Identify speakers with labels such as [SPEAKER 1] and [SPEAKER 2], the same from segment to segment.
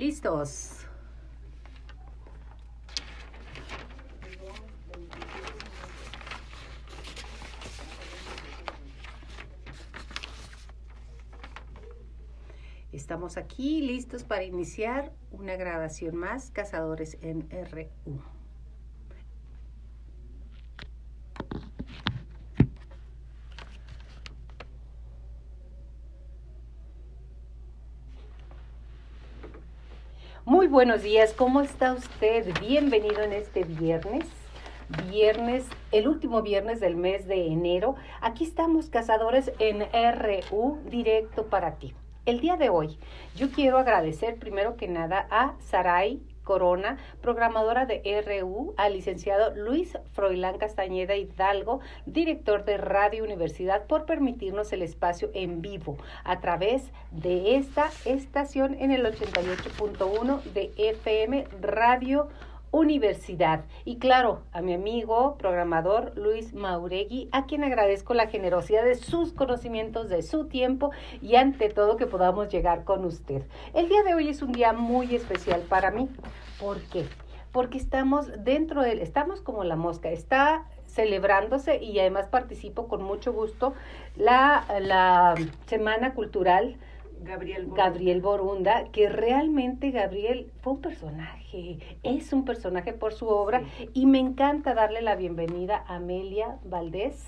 [SPEAKER 1] Listos. Estamos aquí listos para iniciar una grabación más, Cazadores en RU. Muy buenos días, ¿cómo está usted? Bienvenido en este viernes. Viernes, el último viernes del mes de enero. Aquí estamos, cazadores en RU, directo para ti. El día de hoy, yo quiero agradecer primero que nada a Saray Corona, programadora de RU, al licenciado Luis Froilán Castañeda Hidalgo, director de Radio Universidad, por permitirnos el espacio en vivo a través de esta estación en el 88.1 de FM Radio Universidad. Y claro, a mi amigo programador Luis Mauregui, a quien agradezco la generosidad de sus conocimientos, de su tiempo y ante todo que podamos llegar con usted. El día de hoy es un día muy especial para mí. ¿Por qué? Porque estamos dentro de él, estamos como la mosca, está celebrándose y además participo con mucho gusto la, la Semana Cultural
[SPEAKER 2] Gabriel Borunda.
[SPEAKER 1] Gabriel Borunda, que realmente Gabriel fue un personaje, es un personaje por su obra
[SPEAKER 2] Sí.
[SPEAKER 1] y me encanta darle la bienvenida a Amelia Valdés,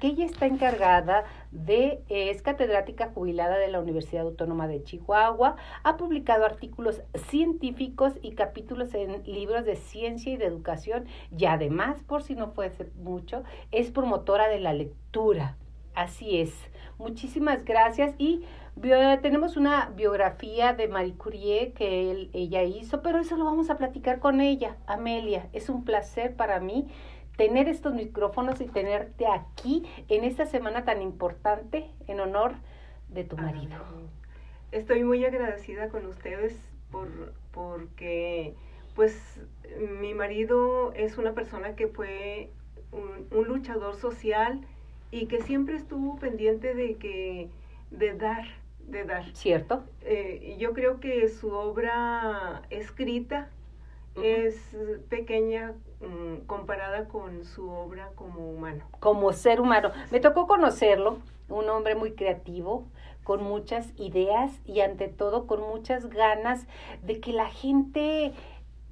[SPEAKER 1] que ella está encargada de, eh, es catedrática jubilada de la Universidad Autónoma de Chihuahua, ha publicado artículos científicos y capítulos en libros de ciencia y de educación y además, por si no fuese mucho, es promotora de la lectura. Así es. Muchísimas gracias y bio- tenemos una biografía de Marie Curie que él- ella hizo, pero eso lo vamos a platicar con ella, Amelia. Es un placer para mí tener estos micrófonos y tenerte aquí en esta semana tan importante en honor de tu marido.
[SPEAKER 2] Estoy muy agradecida con ustedes por, porque pues mi marido es una persona que fue un, un luchador social y que siempre estuvo pendiente de que de dar, de dar.
[SPEAKER 1] ¿Cierto?
[SPEAKER 2] Eh, yo creo que su obra escrita es pequeña mm, comparada con su obra como humano.
[SPEAKER 1] como ser humano. Me tocó conocerlo, un hombre muy creativo, con muchas ideas y ante todo con muchas ganas de que la gente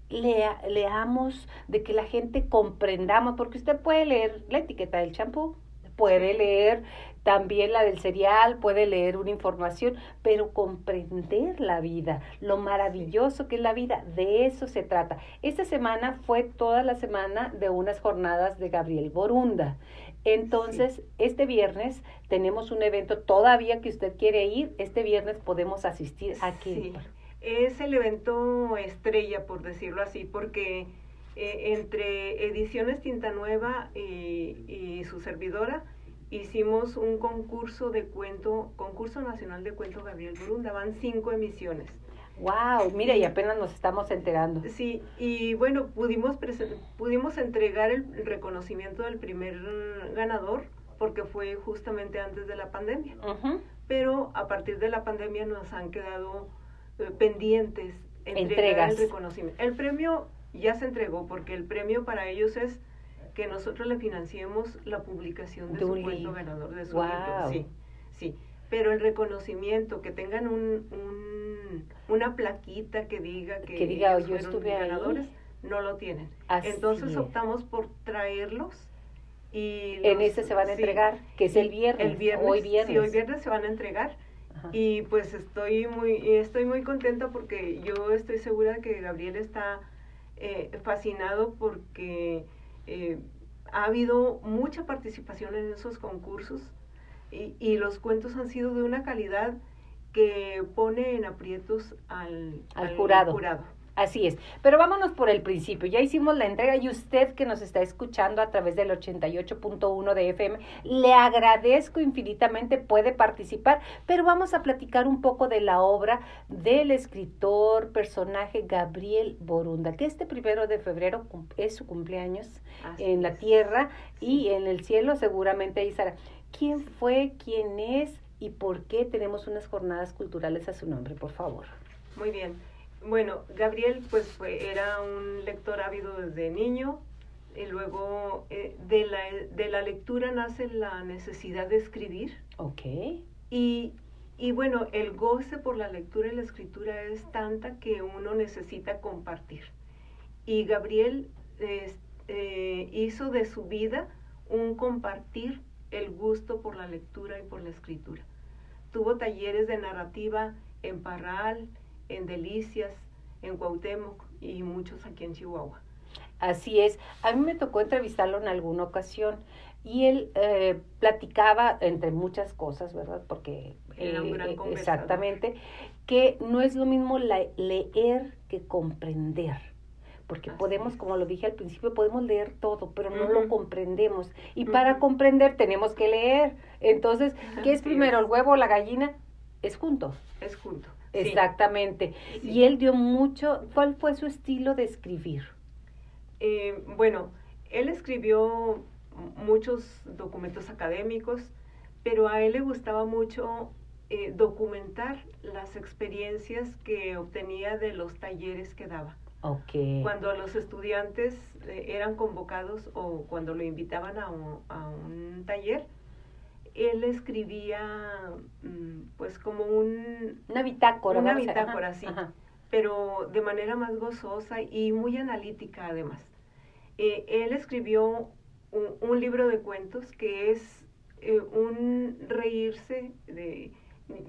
[SPEAKER 1] lea, leamos, de que la gente comprendamos, porque usted puede leer la etiqueta del champú, puede leer también la del cereal, puede leer una información, pero comprender la vida, lo maravilloso que es la vida, de eso se trata. Esta semana fue toda la semana de unas jornadas de Gabriel Borunda. Entonces, este viernes tenemos un evento todavía que usted quiere ir, este viernes podemos asistir a que
[SPEAKER 2] Sí, es el evento estrella, por decirlo así, porque eh, entre Ediciones Tinta Nueva y, y su servidora hicimos un concurso de cuento, concurso nacional de cuento Gabriel Burunda, van cinco emisiones.
[SPEAKER 1] Wow, mira, y apenas nos estamos enterando.
[SPEAKER 2] Sí, y bueno, pudimos, pudimos entregar el reconocimiento del primer ganador porque fue justamente antes de la pandemia pero a partir de la pandemia nos han quedado eh, pendientes entregar
[SPEAKER 1] Entregas.
[SPEAKER 2] el reconocimiento. El premio ya se entregó porque el premio para ellos es que nosotros le financiemos la publicación de,
[SPEAKER 1] De
[SPEAKER 2] su cuento
[SPEAKER 1] libro.
[SPEAKER 2] ganador de su libro. Sí, sí. Pero el reconocimiento, que tengan un, un- una plaquita que diga que,
[SPEAKER 1] Que diga,
[SPEAKER 2] ellos
[SPEAKER 1] "Yo
[SPEAKER 2] fueron
[SPEAKER 1] estuve ahí".
[SPEAKER 2] ganadores, no lo tienen.
[SPEAKER 1] Así
[SPEAKER 2] Entonces
[SPEAKER 1] es.
[SPEAKER 2] optamos por traerlos y
[SPEAKER 1] En este se van a
[SPEAKER 2] sí,
[SPEAKER 1] entregar, que es el viernes,
[SPEAKER 2] el viernes,
[SPEAKER 1] hoy
[SPEAKER 2] Sí,
[SPEAKER 1] viernes.
[SPEAKER 2] hoy viernes se van a entregar.
[SPEAKER 1] Ajá.
[SPEAKER 2] Y pues estoy muy, estoy muy contenta porque yo estoy segura que Gabriel está eh, fascinado porque eh, ha habido mucha participación en esos concursos y, y los cuentos han sido de una calidad que pone en aprietos al,
[SPEAKER 1] Al jurado.
[SPEAKER 2] jurado.
[SPEAKER 1] Así es. Pero vámonos por el principio. Ya hicimos la entrega y usted que nos está escuchando a través del 88.1 de FM, le agradezco infinitamente, puede participar, pero vamos a platicar un poco de la obra del escritor, personaje Gabriel Borunda, que este primero de febrero es su cumpleaños
[SPEAKER 2] Así
[SPEAKER 1] en la tierra y en el cielo seguramente ahí estará. ¿Quién fue, quién es y por qué tenemos unas jornadas culturales a su nombre, por favor?
[SPEAKER 2] Muy bien. Bueno, Gabriel pues fue, era un lector ávido desde niño y luego eh, de, la, de la lectura nace la necesidad de escribir.
[SPEAKER 1] Ok.
[SPEAKER 2] Y, y bueno, el goce por la lectura y la escritura es tanta que uno necesita compartir. Y Gabriel eh, hizo de su vida un compartir el gusto por la lectura y por la escritura. Tuvo talleres de narrativa en Parral, en Delicias, en Cuauhtémoc y muchos aquí en Chihuahua.
[SPEAKER 1] Así es. A mí me tocó entrevistarlo en alguna ocasión y él eh, platicaba entre muchas cosas, ¿verdad? Porque
[SPEAKER 2] Era un gran
[SPEAKER 1] eh, exactamente que no es lo mismo la- leer que comprender. Porque
[SPEAKER 2] Así
[SPEAKER 1] podemos,
[SPEAKER 2] es.
[SPEAKER 1] como lo dije al principio, podemos leer todo, pero no lo comprendemos. Y para comprender tenemos que leer. Entonces, ¿qué es primero,
[SPEAKER 2] es.
[SPEAKER 1] el huevo o la gallina? Es junto.
[SPEAKER 2] Es junto.
[SPEAKER 1] Exactamente.
[SPEAKER 2] Sí.
[SPEAKER 1] Y él dio mucho, ¿cuál fue su estilo de escribir?
[SPEAKER 2] Eh, bueno, él escribió muchos documentos académicos, pero a él le gustaba mucho eh, documentar las experiencias que obtenía de los talleres que daba.
[SPEAKER 1] Ok.
[SPEAKER 2] Cuando los estudiantes eh, eran convocados o cuando lo invitaban a un, a un taller, él escribía mm, pues como un,
[SPEAKER 1] Una bitácora.
[SPEAKER 2] Una bitácora,
[SPEAKER 1] ajá,
[SPEAKER 2] sí.
[SPEAKER 1] ajá.
[SPEAKER 2] pero de manera más gozosa y muy analítica además. Eh, él escribió un, un libro de cuentos que es eh, un reírse de...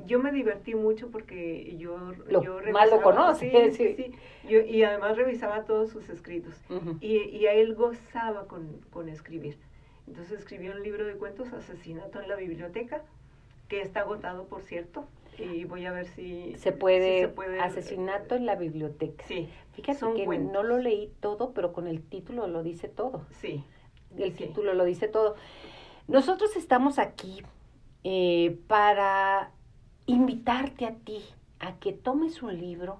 [SPEAKER 2] Yo me divertí mucho porque yo,
[SPEAKER 1] Lo-
[SPEAKER 2] yo
[SPEAKER 1] más lo
[SPEAKER 2] revisaba-
[SPEAKER 1] conoce,
[SPEAKER 2] sí, sí,
[SPEAKER 1] sí.
[SPEAKER 2] sí. Yo- y además revisaba todos sus escritos. Y, y a él gozaba con, con escribir. Entonces escribió un libro de cuentos, Asesinato en la Biblioteca, que está agotado, por cierto. Y voy a ver si
[SPEAKER 1] Se puede,
[SPEAKER 2] si se puede,
[SPEAKER 1] asesinato
[SPEAKER 2] eh,
[SPEAKER 1] en la biblioteca.
[SPEAKER 2] Sí,
[SPEAKER 1] Fíjate
[SPEAKER 2] son
[SPEAKER 1] que
[SPEAKER 2] cuentos.
[SPEAKER 1] no lo leí todo, pero con el título lo dice todo.
[SPEAKER 2] sí.
[SPEAKER 1] El
[SPEAKER 2] Sí.
[SPEAKER 1] título lo dice todo. Nosotros estamos aquí eh, para invitarte a ti a que tomes un libro,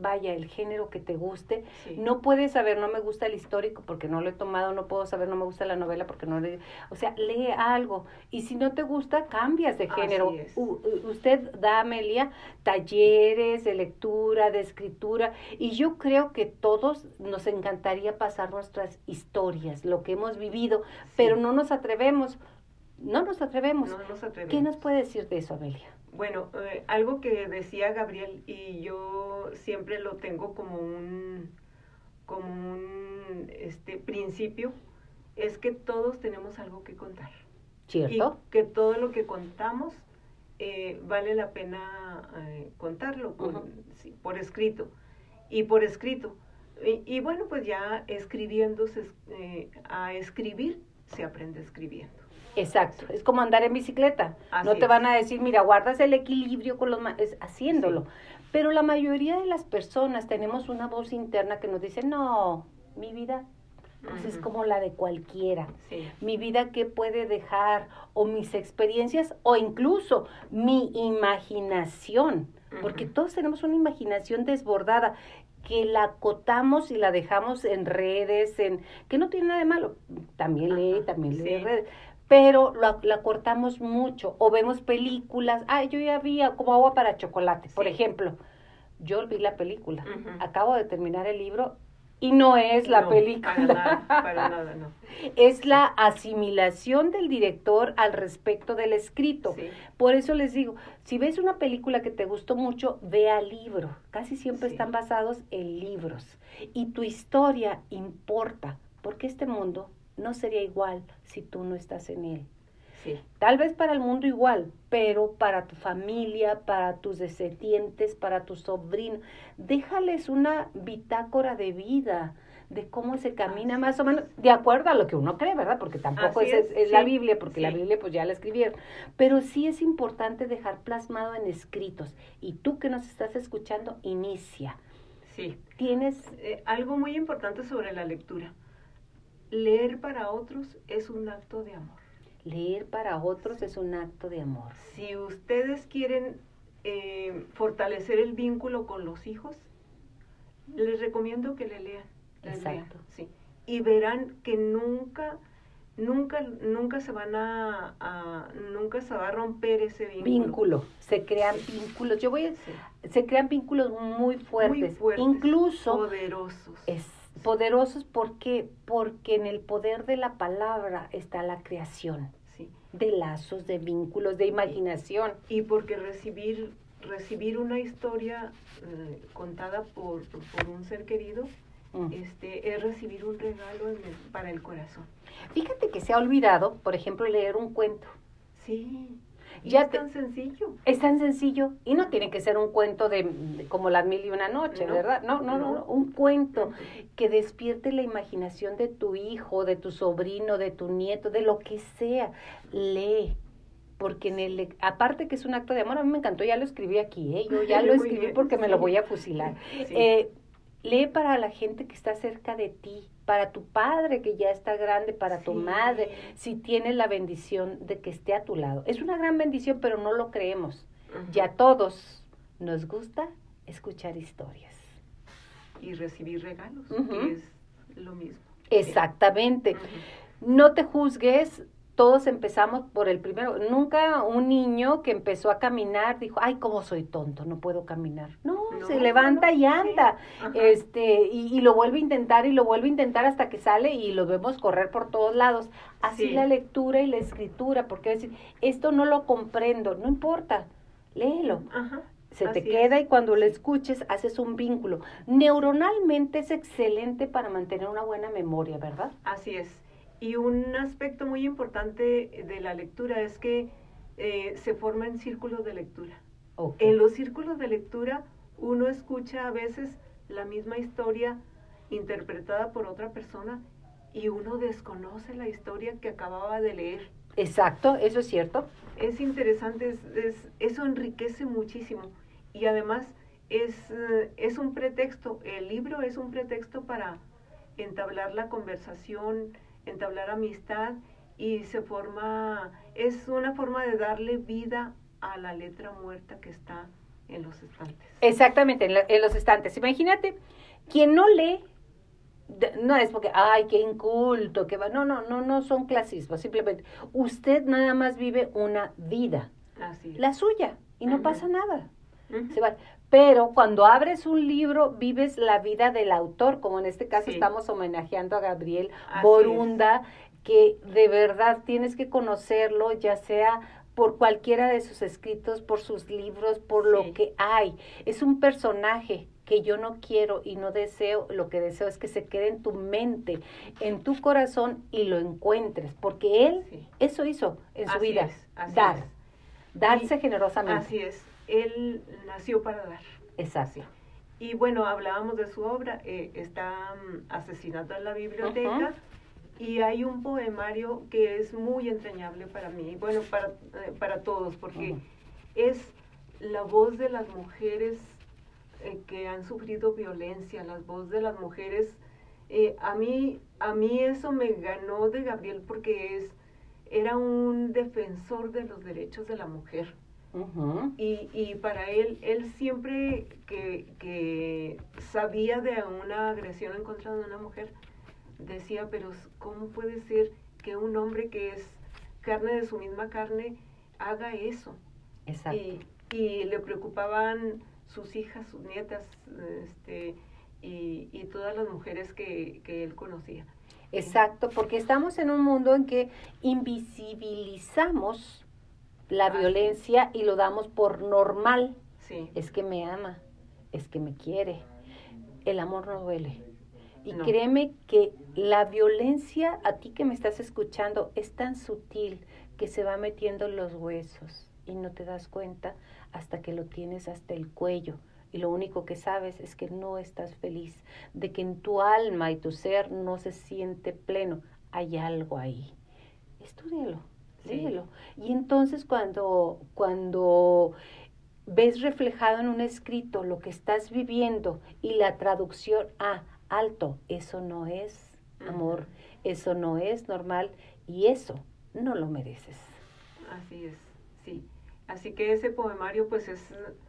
[SPEAKER 1] vaya, el género que te guste.
[SPEAKER 2] sí.
[SPEAKER 1] No puedes saber, no me gusta el histórico porque no lo he tomado, no puedo saber, no me gusta la novela porque no le... O sea, lee algo. Y si no te gusta, cambias de género. U- usted da, Amelia, talleres de lectura, de escritura. Y yo creo que todos nos encantaría pasar nuestras historias, lo que hemos vivido, pero no nos atrevemos. No nos atrevemos.
[SPEAKER 2] No nos atrevemos.
[SPEAKER 1] ¿Qué nos puede decir de eso, Amelia?
[SPEAKER 2] Bueno, eh, algo que decía Gabriel y yo siempre lo tengo como un, como un este, principio, es que todos tenemos algo que contar.
[SPEAKER 1] ¿Cierto?
[SPEAKER 2] Y que todo lo que contamos eh, vale la pena eh, contarlo con-
[SPEAKER 1] Ujú.
[SPEAKER 2] sí, por escrito. Y por escrito. Y, y bueno, pues ya escribiendo, se es- eh, a escribir se aprende escribiendo.
[SPEAKER 1] Exacto, es como andar en bicicleta.
[SPEAKER 2] Así
[SPEAKER 1] no te van a decir, mira, guardas el equilibrio con los ma-", es haciéndolo. Pero la mayoría de las personas tenemos una voz interna que nos dice, no, mi vida pues es como la de cualquiera.
[SPEAKER 2] Sí,
[SPEAKER 1] Mi vida qué puede dejar o mis experiencias o incluso mi imaginación, porque todos tenemos una imaginación desbordada que la acotamos y la dejamos en redes, en que no tiene nada de malo. También lee, también lee
[SPEAKER 2] sí.
[SPEAKER 1] redes. Pero la, la cortamos mucho o vemos películas. Ay, yo ya vi como agua para chocolate, por ejemplo. Yo vi la película. Acabo de terminar el libro y no es la
[SPEAKER 2] No,
[SPEAKER 1] película.
[SPEAKER 2] Para nada, para nada, no.
[SPEAKER 1] Es la asimilación del director al respecto del escrito.
[SPEAKER 2] Sí.
[SPEAKER 1] Por eso les digo, si ves una película que te gustó mucho, vea libro. Casi siempre
[SPEAKER 2] Sí.
[SPEAKER 1] están basados en libros. Y tu historia importa, porque este mundo no sería igual si tú no estás en él.
[SPEAKER 2] Sí,
[SPEAKER 1] Tal vez para el mundo igual, pero para tu familia, para tus descendientes, para tus sobrinos, déjales una bitácora de vida, de cómo se camina más o menos, de acuerdo a lo que uno cree, ¿verdad? Porque tampoco
[SPEAKER 2] Así
[SPEAKER 1] es,
[SPEAKER 2] es,
[SPEAKER 1] es la Biblia, porque la. Biblia pues ya la escribieron. Pero sí es importante dejar plasmado en escritos. Y tú que nos estás escuchando, inicia.
[SPEAKER 2] sí.
[SPEAKER 1] Tienes,
[SPEAKER 2] Eh, algo muy importante sobre la lectura. Leer para otros es un acto de amor.
[SPEAKER 1] leer para otros es un acto de amor.
[SPEAKER 2] Si ustedes quieren eh, fortalecer el vínculo con los hijos, les recomiendo que le lean.
[SPEAKER 1] Exacto.
[SPEAKER 2] sí. Y verán que nunca, nunca, nunca se van a, a- nunca se va a romper ese vínculo.
[SPEAKER 1] Vínculo, se crean vínculos. Yo voy a,
[SPEAKER 2] Sí.
[SPEAKER 1] se crean vínculos muy fuertes,
[SPEAKER 2] Muy fuertes,
[SPEAKER 1] incluso
[SPEAKER 2] poderosos.
[SPEAKER 1] es poderosos porque porque en el poder de la palabra está la creación
[SPEAKER 2] Sí.
[SPEAKER 1] de lazos, de vínculos, de imaginación.
[SPEAKER 2] Y porque recibir, recibir una historia eh, contada por, por un ser querido
[SPEAKER 1] Mm.
[SPEAKER 2] este, es recibir un regalo en el- para el corazón.
[SPEAKER 1] Fíjate que se ha olvidado, por ejemplo, leer un cuento.
[SPEAKER 2] Sí.
[SPEAKER 1] Ya
[SPEAKER 2] es
[SPEAKER 1] te-
[SPEAKER 2] tan sencillo.
[SPEAKER 1] Es tan sencillo y no tiene que ser un cuento de, de como las mil y una noche,
[SPEAKER 2] No,
[SPEAKER 1] ¿verdad? No, no, no,
[SPEAKER 2] no.
[SPEAKER 1] un cuento que despierte la imaginación de tu hijo, de tu sobrino, de tu nieto, de lo que sea. Lee. Porque en el, aparte que es un acto de amor, a mí me encantó, ya lo escribí aquí, ¿eh? yo ya lo escribí porque me lo voy a fusilar.
[SPEAKER 2] Sí.
[SPEAKER 1] Eh, lee para la gente que está cerca de ti, para tu padre que ya está grande, para tu madre, si tienes la bendición de que esté a tu lado. Es una gran bendición, pero no lo creemos. Y a todos nos gusta escuchar historias.
[SPEAKER 2] Y recibir regalos, que es lo mismo.
[SPEAKER 1] Exactamente. No te juzgues, todos empezamos por el primero. Nunca un niño que empezó a caminar dijo, ay, cómo soy tonto, no puedo caminar. No,
[SPEAKER 2] No,
[SPEAKER 1] se levanta
[SPEAKER 2] no,
[SPEAKER 1] y anda. Este, y, y lo vuelve a intentar y lo vuelve a intentar hasta que sale y lo vemos correr por todos lados. Así
[SPEAKER 2] Sí.
[SPEAKER 1] la lectura y la escritura, porque decir, esto no lo comprendo, no importa, léelo.
[SPEAKER 2] Ajá.
[SPEAKER 1] Se te queda
[SPEAKER 2] es.
[SPEAKER 1] y cuando lo escuches haces un vínculo. Neuronalmente es excelente para mantener una buena memoria, ¿verdad?
[SPEAKER 2] Así es. Y un aspecto muy importante de la lectura es que eh, se forman círculos de lectura.
[SPEAKER 1] Ok.
[SPEAKER 2] En los círculos de lectura uno escucha a veces la misma historia interpretada por otra persona y uno desconoce la historia que acababa de leer.
[SPEAKER 1] Exacto, eso es cierto.
[SPEAKER 2] Es interesante, es- es- eso enriquece muchísimo y además es, eh, es un pretexto, el libro es un pretexto para entablar la conversación, entablar amistad y se forma, es una forma de darle vida a la letra muerta que está en los estantes.
[SPEAKER 1] Exactamente, en, la- en los estantes. Imagínate, quien no lee, no es porque, ay, qué inculto, que va. No, no, no, no son clasismos. Simplemente, usted nada más vive una vida,
[SPEAKER 2] Así
[SPEAKER 1] la suya, y no pasa nada. Se vale. Pero cuando abres un libro, vives la vida del autor, como en este caso
[SPEAKER 2] Sí.
[SPEAKER 1] estamos homenajeando a Gabriel
[SPEAKER 2] Así
[SPEAKER 1] Borunda, que de verdad tienes que conocerlo, ya sea por cualquiera de sus escritos, por sus libros, por
[SPEAKER 2] Sí.
[SPEAKER 1] lo que hay. Es un personaje que yo no quiero y no deseo, lo que deseo es que se quede en tu mente, en tu corazón y lo encuentres, porque él
[SPEAKER 2] Sí.
[SPEAKER 1] eso hizo en su
[SPEAKER 2] Así
[SPEAKER 1] vida,
[SPEAKER 2] es,
[SPEAKER 1] dar,
[SPEAKER 2] es.
[SPEAKER 1] darse
[SPEAKER 2] Y-
[SPEAKER 1] generosamente.
[SPEAKER 2] Así es. Él nació para dar.
[SPEAKER 1] Exacto.
[SPEAKER 2] Y bueno, hablábamos de su obra, eh, está mm, Asesinato en la Biblioteca, y hay un poemario que es muy entrañable para mí, bueno, para, eh, para todos, porque es la voz de las mujeres eh, que han sufrido violencia, la voz de las mujeres. a, mí, a mí eso me ganó de Gabriel porque es, era un defensor de los derechos de la mujer. Y, y para él, él siempre que, que sabía de una agresión en contra de una mujer, decía, pero ¿cómo puede ser que un hombre que es carne de su misma carne haga eso?
[SPEAKER 1] Exacto.
[SPEAKER 2] Y, y le preocupaban sus hijas, sus nietas, este, y, y todas las mujeres que, que él conocía.
[SPEAKER 1] Exacto, porque estamos en un mundo en que invisibilizamos la violencia y lo damos por normal.
[SPEAKER 2] Sí,
[SPEAKER 1] Es que me ama, es que me quiere. El amor no duele. Y
[SPEAKER 2] No.
[SPEAKER 1] créeme que la violencia, a ti que me estás escuchando, es tan sutil que se va metiendo en los huesos y no te das cuenta hasta que lo tienes hasta el cuello. Y lo único que sabes es que no estás feliz, de que en tu alma y tu ser no se siente pleno. Hay algo ahí. Estúdialo,
[SPEAKER 2] Sí.
[SPEAKER 1] léelo. Y entonces cuando, cuando ves reflejado en un escrito lo que estás viviendo y la traducción, ah, alto, eso no es amor, eso no es normal y eso no lo mereces.
[SPEAKER 2] así es, sí. Así que ese poemario pues es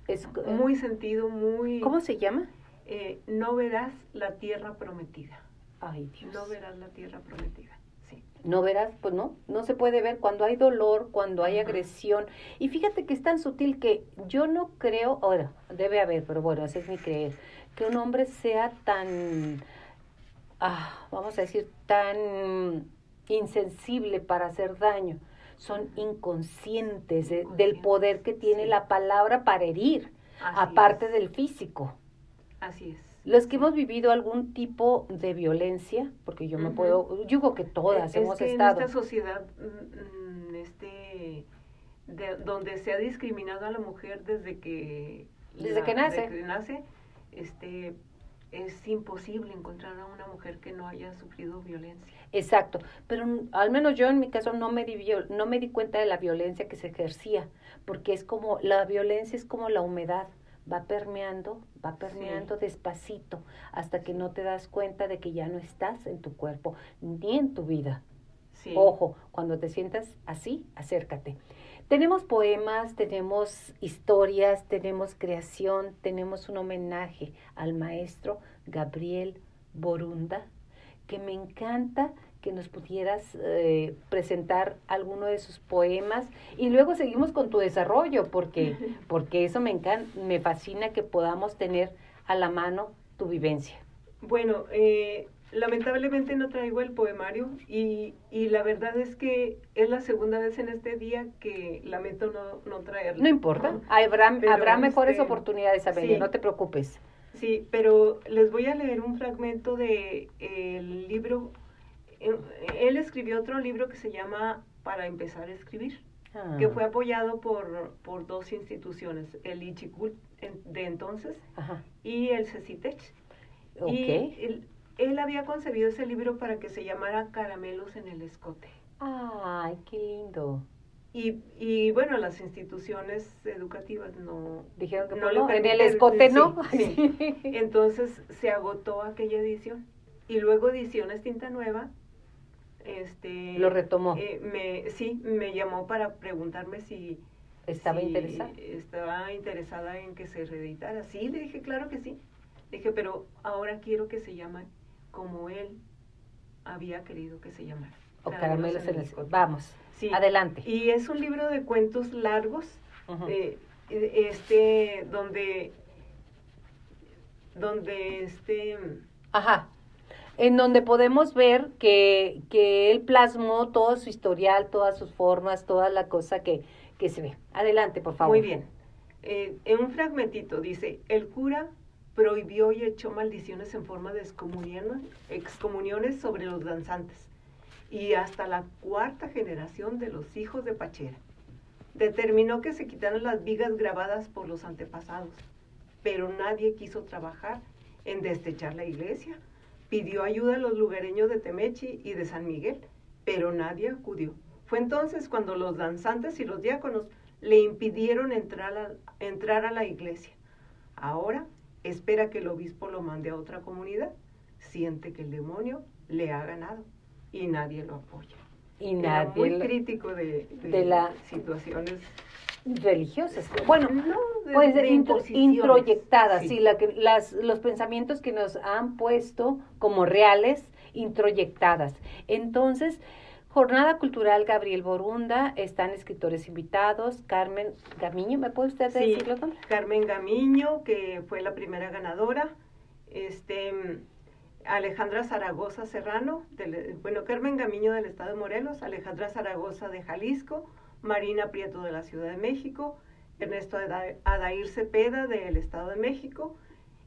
[SPEAKER 1] Es,
[SPEAKER 2] muy sentido, muy...
[SPEAKER 1] ¿Cómo se llama?
[SPEAKER 2] eh, no verás la tierra prometida.
[SPEAKER 1] Ay, Dios.
[SPEAKER 2] No verás la tierra prometida.
[SPEAKER 1] No verás, pues no, no se puede ver cuando hay dolor, cuando hay agresión. Y fíjate que es tan sutil que yo no creo, ahora, debe haber, pero bueno, ese es mi creer, que un hombre sea tan, ah, vamos a decir, tan insensible para hacer daño. Son inconscientes del poder que tiene la palabra para herir, aparte del físico.
[SPEAKER 2] Así es
[SPEAKER 1] los que hemos vivido algún tipo de violencia, porque yo me puedo, yo digo que todas
[SPEAKER 2] es
[SPEAKER 1] hemos
[SPEAKER 2] que
[SPEAKER 1] estado.
[SPEAKER 2] En esta sociedad, mm, mm, este, de, donde se ha discriminado a la mujer desde que
[SPEAKER 1] desde que nace,
[SPEAKER 2] desde que nace, este, es imposible encontrar a una mujer que no haya sufrido violencia.
[SPEAKER 1] Exacto, pero al menos yo en mi caso no me di no me di cuenta de la violencia que se ejercía, porque es como la violencia es como la humedad va permeando, va permeando despacito hasta que no te das cuenta de que ya no estás en tu cuerpo ni en tu vida. Ojo, cuando te sientas así, acércate. Tenemos poemas, tenemos historias, tenemos creación, tenemos un homenaje al maestro Gabriel Borunda, que me encanta que nos pudieras eh, presentar alguno de sus poemas. Y luego seguimos con tu desarrollo porque porque eso me encanta me fascina que podamos tener a la mano tu vivencia.
[SPEAKER 2] Bueno eh, lamentablemente no traigo el poemario y, y, la verdad es que es la segunda vez en este día que lamento no, no traerlo.
[SPEAKER 1] No importa, habrá, habrá mejores este, oportunidades, Amelia, no te preocupes.
[SPEAKER 2] Sí, pero les voy a leer un fragmento de el libro él escribió otro libro que se llama Para empezar a escribir, que ah. fue apoyado por, por dos instituciones, el Ichikul de entonces y el CECITECH. Y él, había concebido ese libro para que se llamara Caramelos en el Escote.
[SPEAKER 1] ¡Ay, qué lindo!
[SPEAKER 2] Y, y bueno, las instituciones educativas no...
[SPEAKER 1] Dijeron que no, en el escote no.
[SPEAKER 2] Entonces se agotó aquella edición. Y luego ediciones Tinta Nueva este
[SPEAKER 1] lo retomó.
[SPEAKER 2] eh, me sí me llamó para preguntarme si
[SPEAKER 1] estaba interesada
[SPEAKER 2] estaba interesada en que se reeditara. Sí le dije claro que sí. Dije pero ahora quiero que se llame como él había querido que se llamara.
[SPEAKER 1] O caramelos en el vamos sí. adelante.
[SPEAKER 2] Y es un libro de cuentos largos eh, este donde donde este
[SPEAKER 1] ajá en donde podemos ver que, que él plasmó todo su historial, todas sus formas, toda la cosa que, que se ve. Adelante, por favor.
[SPEAKER 2] Muy bien. Eh, en un fragmentito dice, el cura prohibió y echó maldiciones en forma de excomuniones sobre los danzantes y hasta la cuarta generación de los hijos de Pachera. Determinó que se quitaran las vigas grabadas por los antepasados, pero nadie quiso trabajar en destechar la iglesia Pidió ayuda a los lugareños de Temechi y de San Miguel, pero nadie acudió. Fue entonces cuando los danzantes y los diáconos le impidieron entrar a, entrar a la iglesia. Ahora espera que el obispo lo mande a otra comunidad. Siente que el demonio le ha ganado y nadie lo apoya.
[SPEAKER 1] Y nadie.
[SPEAKER 2] muy crítico de, de, las situaciones
[SPEAKER 1] religiosas. Bueno, pues introyectadas, sí, la que, las, los pensamientos que nos han puesto como reales, introyectadas. Entonces, Jornada Cultural Gabriel Borunda, están escritores invitados, Carmen Gamiño, ¿me puede usted decirlo?
[SPEAKER 2] Carmen Gamiño, que fue la primera ganadora, este Alejandra Zaragoza Serrano, bueno, Carmen Gamiño del Estado de Morelos, Alejandra Zaragoza de Jalisco, Marina Prieto de la Ciudad de México, Ernesto Adair Cepeda del Estado de México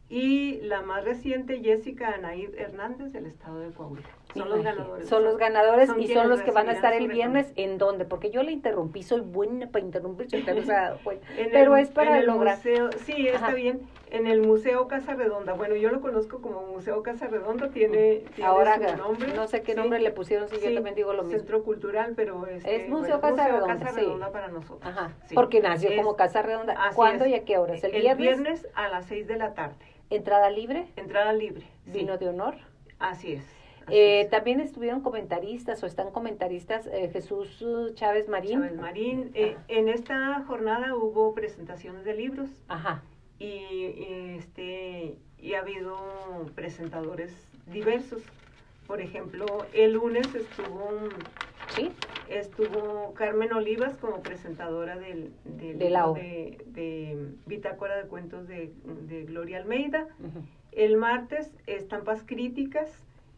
[SPEAKER 2] y la más reciente Jessica Anaid Hernández del Estado de Coahuila.
[SPEAKER 1] Son los ganadores. Son los ganadores y son los que van a estar el viernes. ¿En dónde? Porque yo le interrumpí, soy buena para interrumpir, pero es para lograr.
[SPEAKER 2] sí, está bien. En el Museo Casa Redonda. Bueno, yo lo conozco como Museo Casa Redonda, tiene, tiene
[SPEAKER 1] Ahora, su nombre. No sé qué nombre le pusieron, si yo también digo lo mismo.
[SPEAKER 2] Centro Cultural, pero es,
[SPEAKER 1] es Museo, Casa, Redonda,
[SPEAKER 2] Casa Redonda para nosotros.
[SPEAKER 1] Ajá, porque nació como Casa Redonda. ¿Cuándo y a qué horas?
[SPEAKER 2] ¿El, el viernes? a las 6 de la tarde.
[SPEAKER 1] ¿Entrada libre?
[SPEAKER 2] Entrada libre.
[SPEAKER 1] ¿Vino de honor?
[SPEAKER 2] Así es.
[SPEAKER 1] Eh, también estuvieron comentaristas o están comentaristas eh, Jesús Chávez Marín.
[SPEAKER 2] Chávez Marín. Eh, en esta jornada hubo presentaciones de libros.
[SPEAKER 1] Ajá.
[SPEAKER 2] Y, este, y ha habido presentadores diversos. por ejemplo, el lunes estuvo,
[SPEAKER 1] ¿Sí?
[SPEAKER 2] estuvo Carmen Olivas como presentadora del, del
[SPEAKER 1] De la
[SPEAKER 2] de, de Bitácora de Cuentos de, de Gloria Almeida. El martes, Estampas Críticas,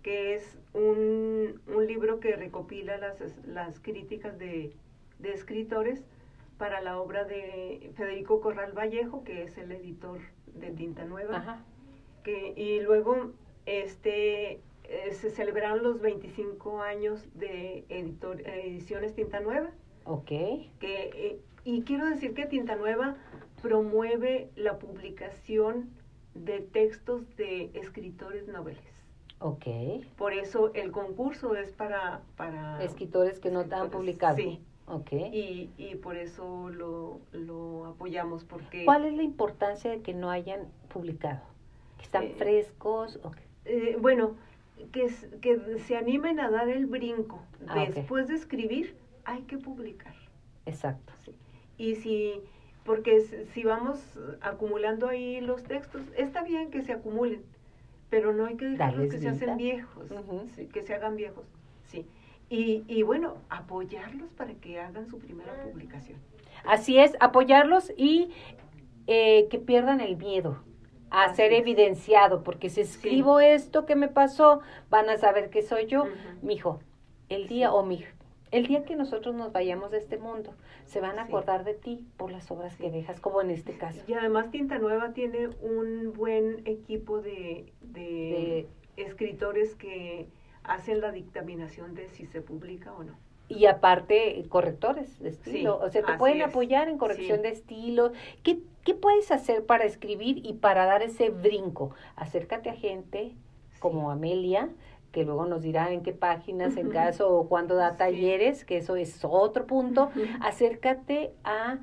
[SPEAKER 2] que es un, un libro que recopila las, las críticas de, de escritores para la obra de Federico Corral Vallejo, que es el editor de Tinta Nueva.
[SPEAKER 1] Ajá.
[SPEAKER 2] Que, y luego este, eh, se celebraron los 25 años de editor, Ediciones Tinta Nueva.
[SPEAKER 1] Ok.
[SPEAKER 2] Que, eh, y quiero decir que Tinta Nueva promueve la publicación de textos de escritores noveles.
[SPEAKER 1] Ok.
[SPEAKER 2] Por eso el concurso es para... para
[SPEAKER 1] Escritores que no te han
[SPEAKER 2] escritores,
[SPEAKER 1] publicado.
[SPEAKER 2] Sí,
[SPEAKER 1] Ok.
[SPEAKER 2] y, y por eso lo, lo apoyamos, porque...
[SPEAKER 1] ¿Cuál es la importancia de que no hayan publicado? ¿Que están
[SPEAKER 2] Eh,
[SPEAKER 1] frescos? o qué?
[SPEAKER 2] eh, bueno, que, que se animen a dar el brinco.
[SPEAKER 1] Ah.
[SPEAKER 2] Después de escribir, hay que publicar.
[SPEAKER 1] Exacto.
[SPEAKER 2] Sí. Y si, porque si vamos acumulando ahí los textos, está bien que se acumulen, pero no hay que dejarlos que se hacen viejos, sí, que se hagan viejos, sí. Y, y bueno, apoyarlos para que hagan su primera publicación.
[SPEAKER 1] Así es, apoyarlos y eh, que pierdan el miedo a
[SPEAKER 2] Así
[SPEAKER 1] ser
[SPEAKER 2] es.
[SPEAKER 1] evidenciado, porque si escribo esto que me pasó, van a saber que soy yo.
[SPEAKER 2] Ujú.
[SPEAKER 1] Mijo, el día, o mi, el día que nosotros nos vayamos de este mundo, se van a
[SPEAKER 2] Sí.
[SPEAKER 1] acordar de ti por las obras que dejas, como en este caso.
[SPEAKER 2] Y además Tinta Nueva tiene un buen equipo de, de escritores que hacen la dictaminación de si se publica o no.
[SPEAKER 1] Y aparte, correctores de estilo.
[SPEAKER 2] Sí,
[SPEAKER 1] o sea, te pueden
[SPEAKER 2] es.
[SPEAKER 1] apoyar en corrección
[SPEAKER 2] Sí.
[SPEAKER 1] de estilo. ¿Qué, ¿Qué puedes hacer para escribir y para dar ese brinco? Acércate a gente como Amelia, que luego nos dirá en qué páginas, en caso, o cuándo da talleres, que eso es otro punto. Acércate a,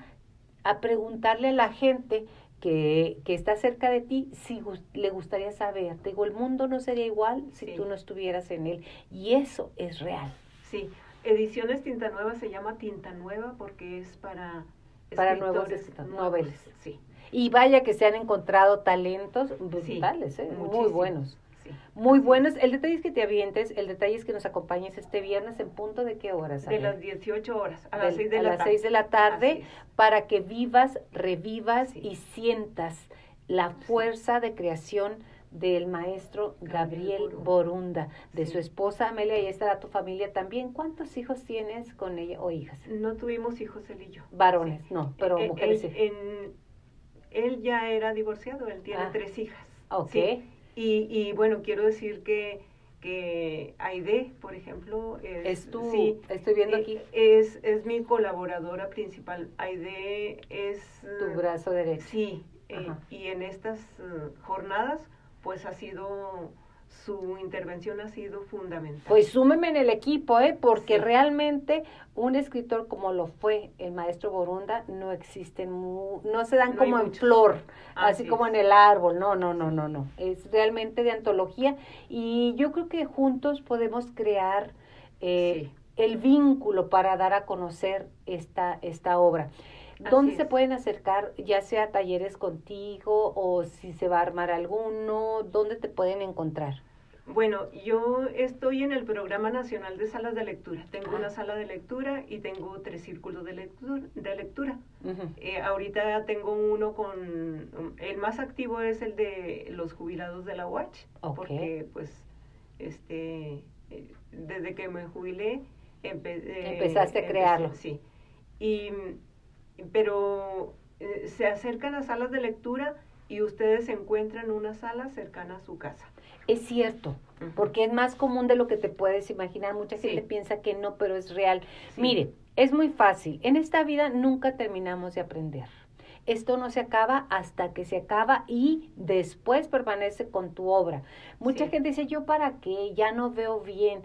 [SPEAKER 1] a preguntarle a la gente que, que está cerca de ti si le gustaría saber. Te digo, el mundo no sería igual si
[SPEAKER 2] Sí.
[SPEAKER 1] tú no estuvieras en él. Y eso es real.
[SPEAKER 2] Sí, Ediciones Tinta Nueva se llama Tinta Nueva porque es para
[SPEAKER 1] Para nuevos noveles.
[SPEAKER 2] Sí,
[SPEAKER 1] Y vaya que se han encontrado talentos brutales, ¿eh? muy buenos.
[SPEAKER 2] Sí.
[SPEAKER 1] Muy buenos. El detalle es que te avientes, el detalle es que nos acompañes este viernes en punto de qué horas.
[SPEAKER 2] De las 18 horas a
[SPEAKER 1] Del-
[SPEAKER 2] las 6 de
[SPEAKER 1] a
[SPEAKER 2] la
[SPEAKER 1] las
[SPEAKER 2] tarde.
[SPEAKER 1] seis de la tarde para que vivas, revivas y sientas la fuerza de creación del maestro
[SPEAKER 2] Gabriel Borunda.
[SPEAKER 1] De
[SPEAKER 2] Sí.
[SPEAKER 1] su esposa Amelia, y estará tu familia también. ¿Cuántos hijos tienes con ella o hijas?
[SPEAKER 2] No tuvimos hijos él y yo.
[SPEAKER 1] Varones, no, pero
[SPEAKER 2] Eh,
[SPEAKER 1] mujeres
[SPEAKER 2] él,
[SPEAKER 1] sí.
[SPEAKER 2] en- él ya era divorciado, él tiene
[SPEAKER 1] Ah.
[SPEAKER 2] tres hijas.
[SPEAKER 1] Ok.
[SPEAKER 2] Y, y bueno, quiero decir que, que Aide, por ejemplo, es,
[SPEAKER 1] Es tu,
[SPEAKER 2] sí,
[SPEAKER 1] estoy viendo
[SPEAKER 2] eh,
[SPEAKER 1] aquí
[SPEAKER 2] es, es mi colaboradora principal. Aide es...
[SPEAKER 1] tu
[SPEAKER 2] eh,
[SPEAKER 1] brazo derecho.
[SPEAKER 2] Sí, eh, y en estas eh, jornadas, pues ha sido, su intervención ha sido fundamental.
[SPEAKER 1] Pues súmeme en el equipo, ¿eh? Porque
[SPEAKER 2] Sí.
[SPEAKER 1] realmente un escritor como lo fue el maestro Borunda no existen, no se dan
[SPEAKER 2] No
[SPEAKER 1] como en flor, así
[SPEAKER 2] Así
[SPEAKER 1] como en el árbol, no, no, no, no, no. Es realmente de antología y yo creo que juntos podemos crear eh,
[SPEAKER 2] Sí.
[SPEAKER 1] el vínculo para dar a conocer esta, esta obra. ¿Dónde se pueden acercar, ya sea a talleres contigo o si se va a armar alguno? ¿Dónde te pueden encontrar?
[SPEAKER 2] Bueno, yo estoy en el Programa Nacional de Salas de Lectura. Tengo
[SPEAKER 1] Ah.
[SPEAKER 2] una sala de lectura y tengo tres círculos de lectura. De lectura. Eh, ahorita tengo uno con... El más activo es el de los jubilados de la UACH.
[SPEAKER 1] Ok.
[SPEAKER 2] Porque, pues, este... eh, desde que me jubilé... empe- eh,
[SPEAKER 1] Empezaste a
[SPEAKER 2] empecé-
[SPEAKER 1] crearlo.
[SPEAKER 2] Sí. Y, pero eh, se acercan a salas de lectura y ustedes encuentran una sala cercana a su casa.
[SPEAKER 1] Es cierto, porque es más común de lo que te puedes imaginar. Mucha
[SPEAKER 2] Sí.
[SPEAKER 1] gente piensa que no, pero es real.
[SPEAKER 2] Sí.
[SPEAKER 1] Mire, es muy fácil. En esta vida nunca terminamos de aprender. Esto no se acaba hasta que se acaba y después permanece con tu obra. Mucha
[SPEAKER 2] Sí.
[SPEAKER 1] gente dice, yo para qué, ya no veo bien.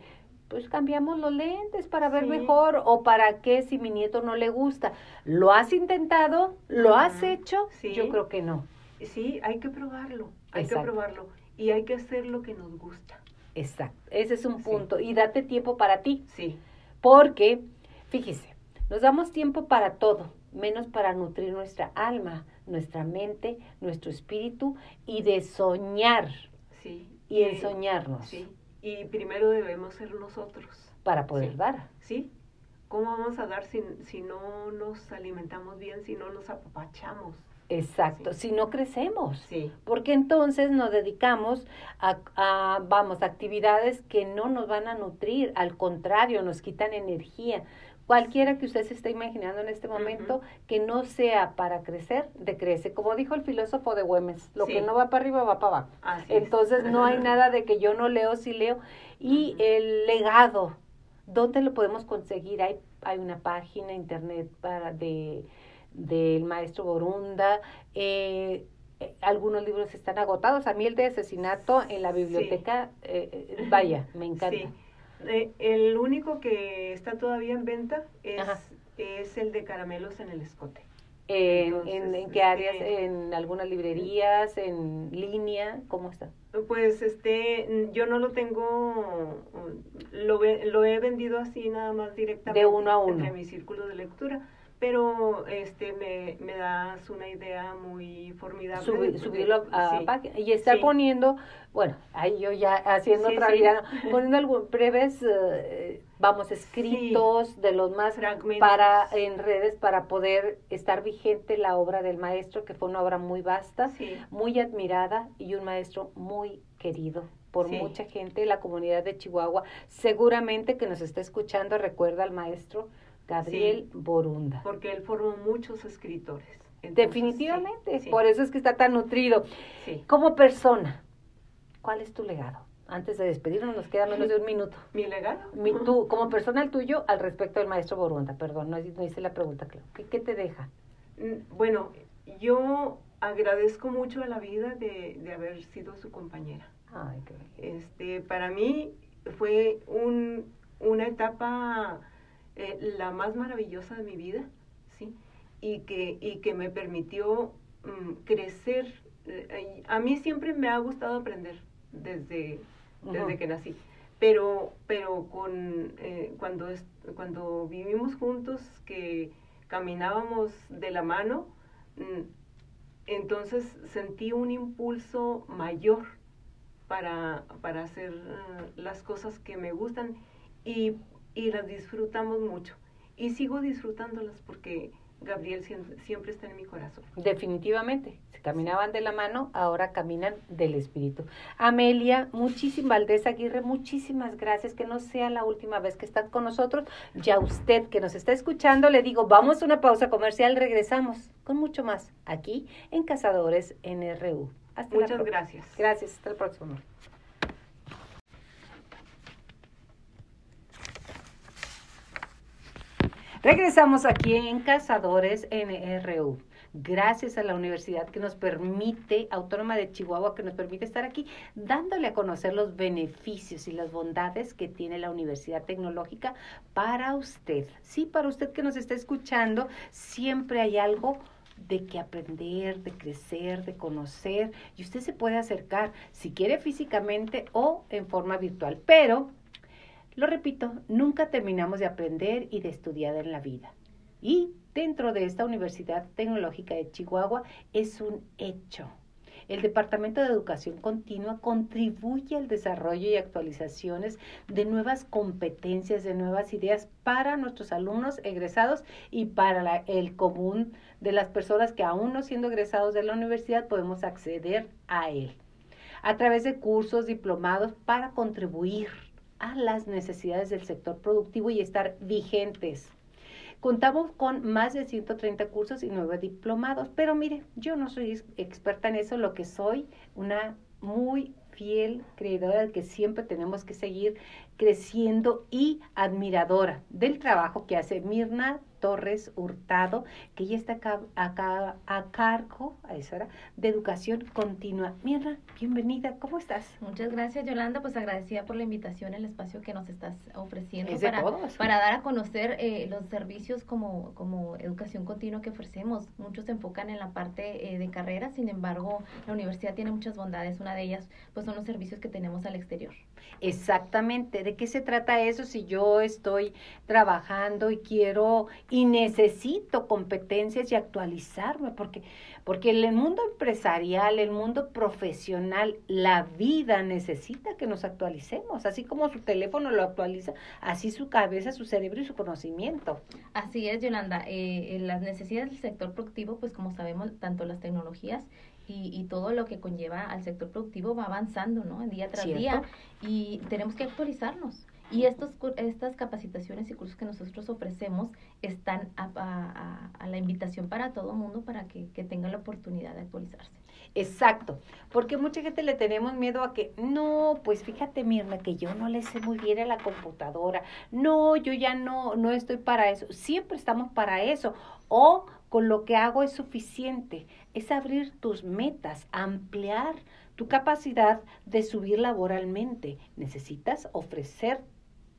[SPEAKER 1] Pues cambiamos los lentes para ver
[SPEAKER 2] Sí.
[SPEAKER 1] mejor o para qué si mi nieto no le gusta. ¿Lo has intentado? ¿Lo has hecho?
[SPEAKER 2] Sí.
[SPEAKER 1] Yo creo que no.
[SPEAKER 2] Sí, hay que probarlo, hay
[SPEAKER 1] Exacto.
[SPEAKER 2] que probarlo y hay que hacer lo que nos gusta.
[SPEAKER 1] Exacto. Ese es un
[SPEAKER 2] Sí.
[SPEAKER 1] punto. Y date tiempo para ti.
[SPEAKER 2] Sí,
[SPEAKER 1] Porque, fíjese, nos damos tiempo para todo, menos para nutrir nuestra alma, nuestra mente, nuestro espíritu y de soñar
[SPEAKER 2] sí.
[SPEAKER 1] y en soñarnos.
[SPEAKER 2] Sí. Y primero debemos ser nosotros.
[SPEAKER 1] Para poder dar.
[SPEAKER 2] Sí. ¿Cómo vamos a dar si, si no nos alimentamos bien, si no nos apapachamos?
[SPEAKER 1] Exacto, si no crecemos.
[SPEAKER 2] Sí.
[SPEAKER 1] Porque entonces nos dedicamos a, a, vamos, actividades que no nos van a nutrir, al contrario, nos quitan energía. Cualquiera que usted se esté imaginando en este momento que no sea para crecer, decrece. Como dijo el filósofo de Güemes, lo
[SPEAKER 2] Sí.
[SPEAKER 1] que no va para arriba va para abajo.
[SPEAKER 2] Así es.
[SPEAKER 1] Entonces no hay nada de que yo no leo, sí leo. Y el legado, ¿dónde lo podemos conseguir? Hay, hay una página internet para de del maestro Borunda. eh, eh, algunos libros están agotados. A mí el de asesinato en la biblioteca, eh, eh, vaya, me encanta.
[SPEAKER 2] Sí. Eh, el único que está todavía en venta es,
[SPEAKER 1] Ajá.
[SPEAKER 2] es el de caramelos en el escote.
[SPEAKER 1] En,
[SPEAKER 2] Entonces,
[SPEAKER 1] en, ¿En qué áreas? ¿En algunas librerías? ¿En línea? ¿Cómo está?
[SPEAKER 2] Pues este, yo no lo tengo, lo, ve- lo he vendido así nada más directamente.
[SPEAKER 1] De uno a uno.
[SPEAKER 2] Entre mi círculo de lectura, pero este me, me das una idea muy formidable.
[SPEAKER 1] Subi-
[SPEAKER 2] de-
[SPEAKER 1] subirlo a
[SPEAKER 2] sí.
[SPEAKER 1] página y estar
[SPEAKER 2] Sí.
[SPEAKER 1] poniendo, bueno, ahí yo ya haciendo
[SPEAKER 2] Sí,
[SPEAKER 1] otra vida, poniendo algún breves, eh, vamos, escritos de los más
[SPEAKER 2] Fragmentos.
[SPEAKER 1] para en redes para poder estar vigente la obra del maestro, que fue una obra muy vasta, muy admirada y un maestro muy querido por
[SPEAKER 2] Sí.
[SPEAKER 1] mucha gente de la comunidad de Chihuahua. Seguramente que nos está escuchando recuerda al maestro Gabriel Borunda.
[SPEAKER 2] Porque él formó muchos escritores. Entonces,
[SPEAKER 1] Definitivamente,
[SPEAKER 2] sí, sí,
[SPEAKER 1] por eso es que está tan nutrido.
[SPEAKER 2] sí.
[SPEAKER 1] Como persona, ¿cuál es tu legado? Antes de despedirnos, nos queda menos de un minuto.
[SPEAKER 2] ¿Mi legado?
[SPEAKER 1] Mi, tú, como persona, el tuyo al respecto del maestro Borunda, perdón, no, no hice la pregunta, claro. ¿Qué, qué te deja?
[SPEAKER 2] Mm, Bueno, yo agradezco mucho a la vida de, de haber sido su compañera.
[SPEAKER 1] Ay, qué.
[SPEAKER 2] Este, para mí fue un, una etapa eh, la más maravillosa de mi vida, ¿sí? Y que, y que me permitió mm, crecer. Eh, a mí siempre me ha gustado aprender desde, que nací. Pero, pero con, eh, cuando, cuando vivimos juntos, que caminábamos de la mano, mm, entonces sentí un impulso mayor para, para hacer las cosas que me gustan y, y las disfrutamos mucho. Y sigo disfrutándolas porque Gabriel siem- siempre está en mi corazón.
[SPEAKER 1] Definitivamente, se caminaban de la mano, ahora caminan del espíritu. Amelia, muchísimas, Valdés Aguirre, muchísimas gracias, que no sea la última vez que estás con nosotros. Ya usted que nos está escuchando, le digo, vamos a una pausa comercial, regresamos con mucho más aquí en Cazadores NRU. Hasta
[SPEAKER 2] Muchas gracias.
[SPEAKER 1] Gracias, hasta el próximo. Regresamos aquí en Cazadores NRU. Gracias a la universidad que nos permite, Autónoma de Chihuahua, que nos permite estar aquí dándole a conocer los beneficios y las bondades que tiene la Universidad Tecnológica para usted. Sí, para usted que nos está escuchando, siempre hay algo de que aprender, de crecer, de conocer, y usted se puede acercar, si quiere físicamente o en forma virtual. Pero, lo repito, nunca terminamos de aprender y de estudiar en la vida. Y dentro de esta Universidad Tecnológica de Chihuahua es un hecho. El Departamento de Educación Continua contribuye al desarrollo y actualizaciones de nuevas competencias, de nuevas ideas para nuestros alumnos egresados y para el común de las personas que aún no siendo egresados de la universidad podemos acceder a él. A través de cursos, diplomados para contribuir a las necesidades del sector productivo y estar vigentes. Contamos con más de 130 cursos y 9 diplomados, pero mire, yo no soy ex- experta en eso, lo que soy una muy fiel creedora de que siempre tenemos que seguir creciendo y admiradora del trabajo que hace Mirna Torres Hurtado, que ella está acá, acá a cargo a esa hora, de educación continua. Mirna, bienvenida, ¿cómo estás?
[SPEAKER 3] Muchas gracias, Yolanda. Pues agradecida por la invitación, el espacio que nos estás ofreciendo
[SPEAKER 1] Es
[SPEAKER 3] para, para dar a conocer eh, los servicios como, como educación continua que ofrecemos. Muchos se enfocan en la parte eh, de carrera, sin embargo, la universidad tiene muchas bondades. Una de ellas, pues, son los servicios que tenemos al exterior.
[SPEAKER 1] Exactamente, ¿de qué se trata eso si yo estoy trabajando y quiero y necesito competencias y actualizarme porque porque el mundo empresarial, el mundo profesional, la vida necesita que nos actualicemos, así como su teléfono lo actualiza, así su cabeza, su cerebro y su conocimiento.
[SPEAKER 3] Así es, Yolanda. Eh, las necesidades del sector productivo, pues como sabemos, tanto las tecnologías y, y, todo lo que conlleva al sector productivo va avanzando, ¿no? Día tras día y tenemos que actualizarnos. Y estos, estas capacitaciones y cursos que nosotros ofrecemos están a, la invitación para todo mundo para que, que tenga la oportunidad de actualizarse.
[SPEAKER 1] Exacto, porque mucha gente le tenemos miedo a que, no, pues fíjate Mirna, que yo no le sé muy bien a la computadora, no, yo ya no, no estoy para eso, siempre estamos para eso, o con lo que hago es suficiente, es abrir tus metas, ampliar tu capacidad de subir laboralmente. Necesitas ofrecer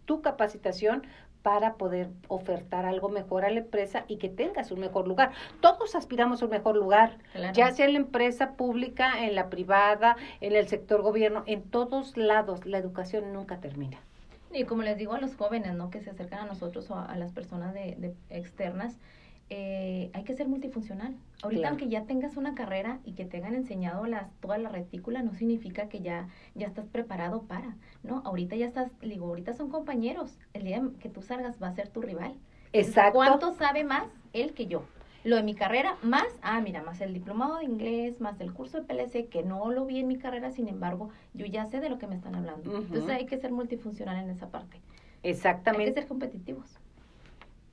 [SPEAKER 1] tu capacitación para poder ofertar algo mejor a la empresa y que tengas un mejor lugar. Todos aspiramos a un mejor lugar, ya sea en la empresa pública, en la privada, en el sector gobierno, en todos lados. La educación nunca termina.
[SPEAKER 3] Y como les digo a los jóvenes, ¿no? Que se acercan a nosotros o a, las personas de, de externas, eh, hay que ser multifuncional. Ahorita aunque ya tengas una carrera y que te hayan enseñado las, toda la retícula, no significa que ya, ya estás preparado para, ¿no? Ahorita ya estás, digo, ahorita son compañeros. El día que tú salgas va a ser tu rival.
[SPEAKER 1] Exacto.
[SPEAKER 3] ¿Cuánto sabe más él que yo? Lo de mi carrera, más, ah, mira, más el diplomado de inglés, más el curso de PLC, que no lo vi en mi carrera, sin embargo, yo ya sé de lo que me están hablando. Entonces hay que ser multifuncional en esa parte.
[SPEAKER 1] Exactamente.
[SPEAKER 3] Hay que ser competitivos.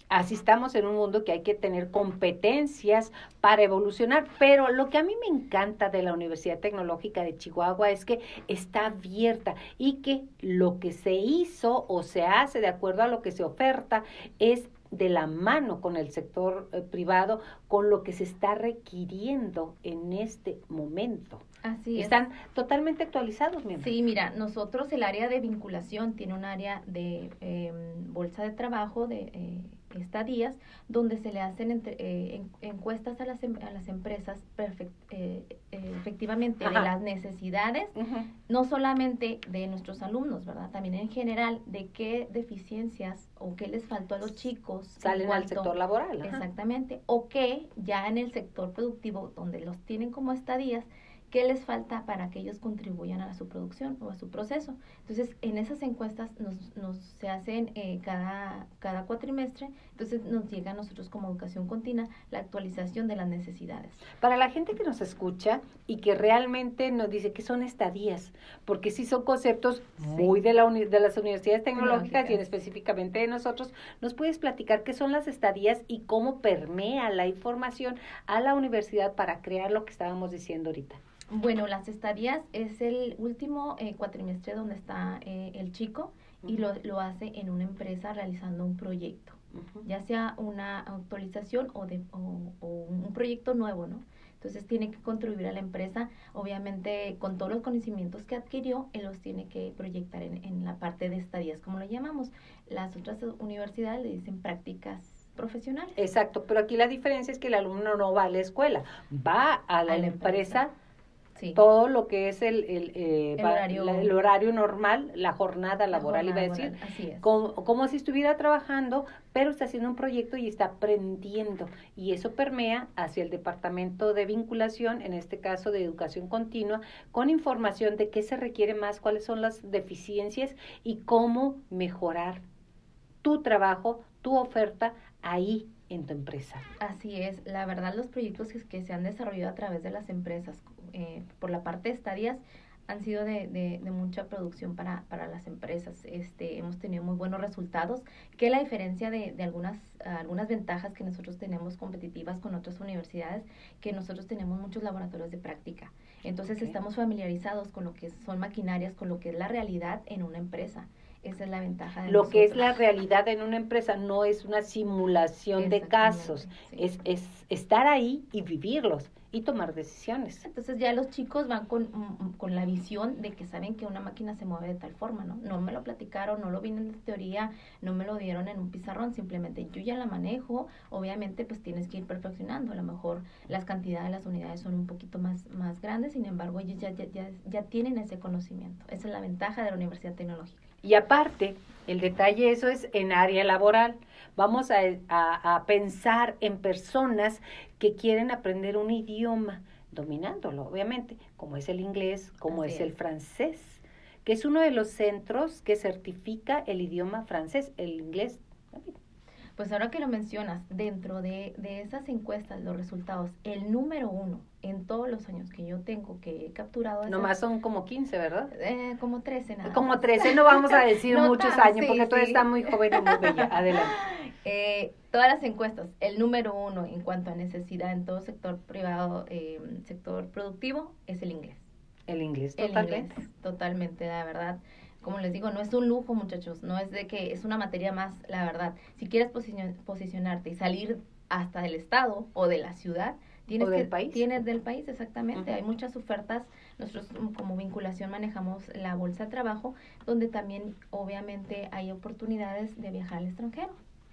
[SPEAKER 1] Así estamos en un mundo que hay que tener competencias para evolucionar, pero lo que a mí me encanta de la Universidad Tecnológica de Chihuahua es que está abierta y que lo que se hizo o se hace de acuerdo a lo que se oferta es de la mano con el sector eh, privado, con lo que se está requiriendo en este momento.
[SPEAKER 3] Así
[SPEAKER 1] es. Están totalmente actualizados,
[SPEAKER 3] mi Sí, mira, nosotros el área de vinculación tiene un área de em, bolsa de trabajo, de eh, estadías, donde se le hacen eh, encuestas a las, em, a las empresas eh, eh, efectivamente de las necesidades, no solamente de nuestros alumnos, ¿verdad? También en general de qué deficiencias o qué les faltó a los chicos.
[SPEAKER 1] Salen al sector laboral.
[SPEAKER 3] Exactamente. O qué ya en el sector productivo, donde los tienen como estadías, qué les falta para que ellos contribuyan a su producción o a su proceso. Entonces, en esas encuestas nos, nos se hacen eh, cada, cada cuatrimestre, entonces nos llega a nosotros como educación continua la actualización de las necesidades.
[SPEAKER 1] Para la gente que nos escucha y que realmente nos dice que son estadías, porque sí son conceptos muy de, la de las universidades tecnológicas y en específicamente de nosotros, ¿nos puedes platicar qué son las estadías y cómo permea la información a la universidad para crear lo que estábamos diciendo ahorita?
[SPEAKER 3] Bueno, las estadías es el último eh, cuatrimestre donde está eh, el chico y lo, lo, hace en una empresa realizando un proyecto, ya sea una actualización o, de, o, un proyecto nuevo, ¿no? Entonces tiene que contribuir a la empresa, obviamente con todos los conocimientos que adquirió, él los tiene que proyectar en, en la parte de estadías, como lo llamamos. Las otras universidades le dicen prácticas profesionales.
[SPEAKER 1] Exacto, pero aquí la diferencia es que el alumno no va a la escuela, va a la, empresa todo lo que es el, el, eh, el, horario. normal, la jornada laboral, iba a decir, Como, si estuviera trabajando, pero está haciendo un proyecto y está aprendiendo. Y eso permea hacia el departamento de vinculación, en este caso de educación continua, con información de qué se requiere más, cuáles son las deficiencias y cómo mejorar tu trabajo, tu oferta ahí en tu empresa.
[SPEAKER 3] Así es, la verdad los proyectos que se han desarrollado a través de las empresas eh, por la parte de estadías han sido de, de, mucha producción para, para, las empresas. Este, hemos tenido muy buenos resultados, que la diferencia de, de, algunas, algunas ventajas que nosotros tenemos competitivas con otras universidades, que nosotros tenemos muchos laboratorios de práctica. Entonces estamos familiarizados con lo que son maquinarias, con lo que es la realidad en una empresa. Esa es la ventaja. De
[SPEAKER 1] lo que es la realidad en una empresa no es una simulación de casos, es, es estar ahí y vivirlos y tomar decisiones.
[SPEAKER 3] Entonces ya los chicos van con, mm, con la visión de que saben que una máquina se mueve de tal forma, ¿no? No me lo platicaron, no lo vi en teoría, no me lo dieron en un pizarrón, simplemente yo ya la manejo, obviamente pues tienes que ir perfeccionando, a lo mejor las cantidades de las unidades son un poquito más, más grandes, sin embargo ellos ya, ya, ya, ya tienen ese conocimiento, esa es la ventaja de la Universidad Tecnológica.
[SPEAKER 1] Y aparte, el detalle eso es en área laboral. Vamos a, a, a, pensar en personas que quieren aprender un idioma, dominándolo, obviamente, como es el inglés, como
[SPEAKER 3] Así
[SPEAKER 1] es,
[SPEAKER 3] es.
[SPEAKER 1] el francés, que es uno de los centros que certifica el idioma francés, el inglés. también.
[SPEAKER 3] Pues ahora que lo mencionas, dentro de, de esas encuestas, los resultados, el número uno en todos los años que yo tengo que he capturado...
[SPEAKER 1] Nomás son como 15, ¿verdad?
[SPEAKER 3] Eh, como 13 nada
[SPEAKER 1] Como
[SPEAKER 3] más.
[SPEAKER 1] 13, no vamos a decir
[SPEAKER 3] No
[SPEAKER 1] muchos
[SPEAKER 3] tan,
[SPEAKER 1] años,
[SPEAKER 3] sí,
[SPEAKER 1] porque todavía
[SPEAKER 3] sí.
[SPEAKER 1] está muy joven y muy bella. Adelante.
[SPEAKER 3] Eh, todas las encuestas, el número uno en cuanto a necesidad en todo sector privado, eh, sector productivo, es el inglés.
[SPEAKER 1] El inglés,
[SPEAKER 3] El
[SPEAKER 1] totalmente.
[SPEAKER 3] inglés, totalmente, la verdad. Como les digo, no es un lujo, muchachos, no es de que es una materia más, la verdad. Si quieres posicion- posicionarte y salir hasta del estado o de la ciudad, tienes
[SPEAKER 1] O del
[SPEAKER 3] que
[SPEAKER 1] país.
[SPEAKER 3] tienes del país exactamente. Hay muchas ofertas. Nosotros mm, como vinculación manejamos la bolsa de trabajo, donde también obviamente hay oportunidades de viajar al extranjero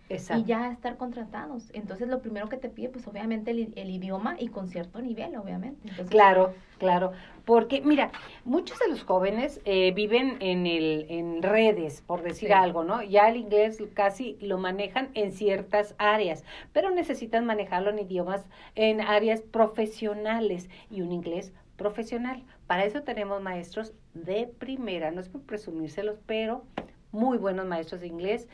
[SPEAKER 1] Exacto.
[SPEAKER 3] y ya estar contratados. Entonces lo primero que te pide, pues obviamente el, el idioma y con cierto nivel, obviamente. Entonces,
[SPEAKER 1] Claro, claro. Porque, mira, muchos de los jóvenes eh, viven en, el, en redes, por decir
[SPEAKER 3] Sí.
[SPEAKER 1] algo, ¿no? Ya el inglés casi lo manejan en ciertas áreas, pero necesitan manejarlo en idiomas, en áreas profesionales y un inglés profesional. Para eso tenemos maestros de primera, no es por presumírselos, pero muy buenos maestros de inglés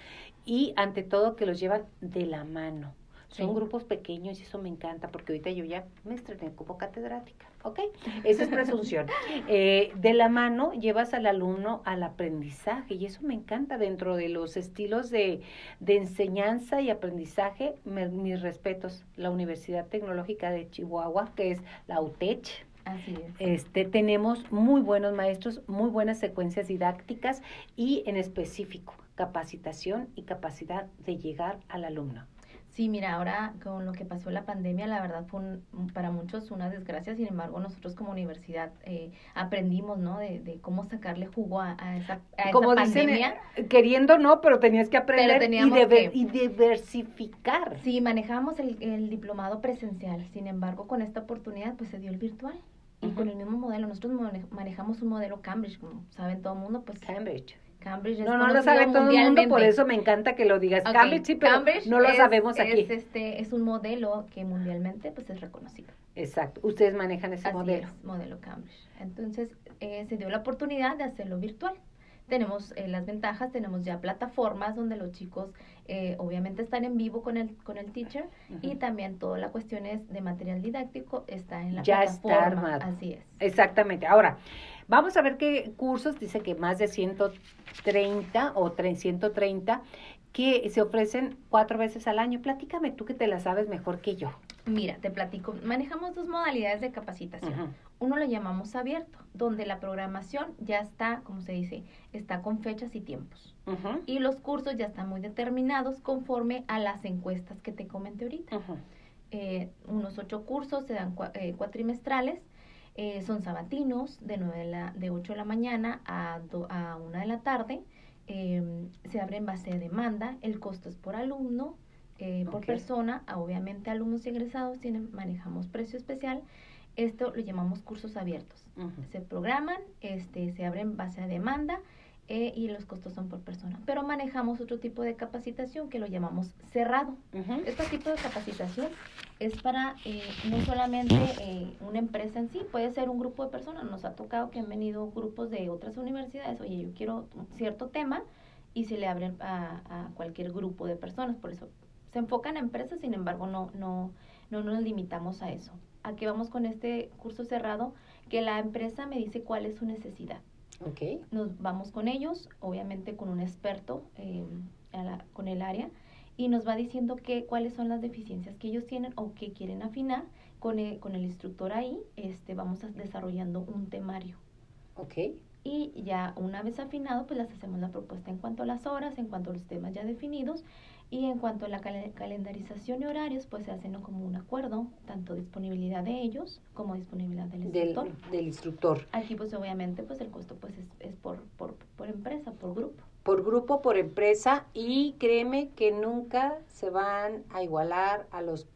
[SPEAKER 1] y ante todo que los llevan de la mano. Son
[SPEAKER 3] Sí.
[SPEAKER 1] grupos pequeños y eso me encanta porque ahorita yo ya me estrené como catedrática, ¿ok? Esa es presunción. Eh, de la mano llevas al alumno al aprendizaje y eso me encanta dentro de los estilos de, de enseñanza y aprendizaje. Me- mis respetos, la Universidad Tecnológica de Chihuahua, que es la UTECH.
[SPEAKER 3] Así es.
[SPEAKER 1] Este, tenemos muy buenos maestros, muy buenas secuencias didácticas y en específico capacitación y capacidad de llegar al alumno.
[SPEAKER 3] Sí, mira, ahora con lo que pasó la pandemia, la verdad fue un- para muchos una desgracia, sin embargo nosotros como universidad eh, aprendimos, ¿no? De, de cómo sacarle jugo a, a esa, a
[SPEAKER 1] Como
[SPEAKER 3] esa
[SPEAKER 1] dicen,
[SPEAKER 3] pandemia.
[SPEAKER 1] eh, queriendo no, pero tenías que aprender y,
[SPEAKER 3] que-
[SPEAKER 1] diversificar.
[SPEAKER 3] Sí, manejamos el, el diplomado presencial, sin embargo con esta oportunidad pues se dio el virtual. Y con el mismo modelo, nosotros mane- manejamos un modelo Cambridge, como saben todo el mundo, pues
[SPEAKER 1] Cambridge.
[SPEAKER 3] Cambridge es
[SPEAKER 1] No, no lo sabe todo el mundo, por eso me encanta que lo digas. Cambridge sí, pero
[SPEAKER 3] Cambridge
[SPEAKER 1] no lo
[SPEAKER 3] es-
[SPEAKER 1] sabemos aquí.
[SPEAKER 3] Es, este, es un modelo que mundialmente pues es reconocido.
[SPEAKER 1] Exacto. Ustedes manejan ese
[SPEAKER 3] Así
[SPEAKER 1] modelo.
[SPEAKER 3] es, modelo Cambridge. Entonces, eh, se dio la oportunidad de hacerlo virtual. Tenemos eh, las ventajas, tenemos ya plataformas donde los chicos eh, obviamente están en vivo con el, con el teacher y también toda la cuestión es de material didáctico está en la
[SPEAKER 1] Ya está
[SPEAKER 3] plataforma.
[SPEAKER 1] armado.
[SPEAKER 3] Así es.
[SPEAKER 1] Exactamente. Ahora, vamos a ver qué cursos, dice que más de 130 o 330 que se ofrecen cuatro veces al año. Platícame tú que te la sabes mejor que yo.
[SPEAKER 3] Mira, te platico. Manejamos dos modalidades de capacitación. Uno lo llamamos abierto, donde la programación ya está, como se dice, está con fechas y tiempos. Y los cursos ya están muy determinados conforme a las encuestas que te comenté ahorita. Eh, unos ocho cursos, se dan cua- eh, cuatrimestrales, eh, son sabatinos de, 9 de, la, de 8 de la mañana a, do- a 1 de la tarde, eh, se abre en base de demanda, el costo es por alumno, eh, por persona, obviamente alumnos y egresados tienen, manejamos precio especial, esto lo llamamos cursos abiertos. Se programan, este, se abren en base a demanda eh, y los costos son por persona. Pero manejamos otro tipo de capacitación que lo llamamos cerrado. Este tipo de capacitación es para eh, no solamente eh, una empresa en sí, puede ser un grupo de personas. Nos ha tocado que han venido grupos de otras universidades, oye, yo quiero un cierto tema y se le abren a, a cualquier grupo de personas. Por eso se enfocan en empresas, sin embargo, no, no, no nos limitamos a eso. ¿A qué vamos con este curso cerrado? Que la empresa me dice cuál es su necesidad
[SPEAKER 1] Ok.
[SPEAKER 3] nos vamos con ellos, obviamente con un experto eh, a la- con el área, y nos va diciendo que, cuáles son las deficiencias que ellos tienen o que quieren afinar. Con el, con el instructor ahí este, vamos a- desarrollando un temario.
[SPEAKER 1] Ok.
[SPEAKER 3] Y ya una vez afinado, pues les hacemos la propuesta en cuanto a las horas, en cuanto a los temas ya definidos. Y en cuanto a la calendarización y horarios, pues se hacen como un acuerdo, tanto disponibilidad de ellos como disponibilidad del instructor.
[SPEAKER 1] Del, instructor.
[SPEAKER 3] Aquí pues obviamente pues el costo pues es, es por, por, por empresa, por grupo
[SPEAKER 1] por grupo, por empresa y créeme que nunca se van a igualar a los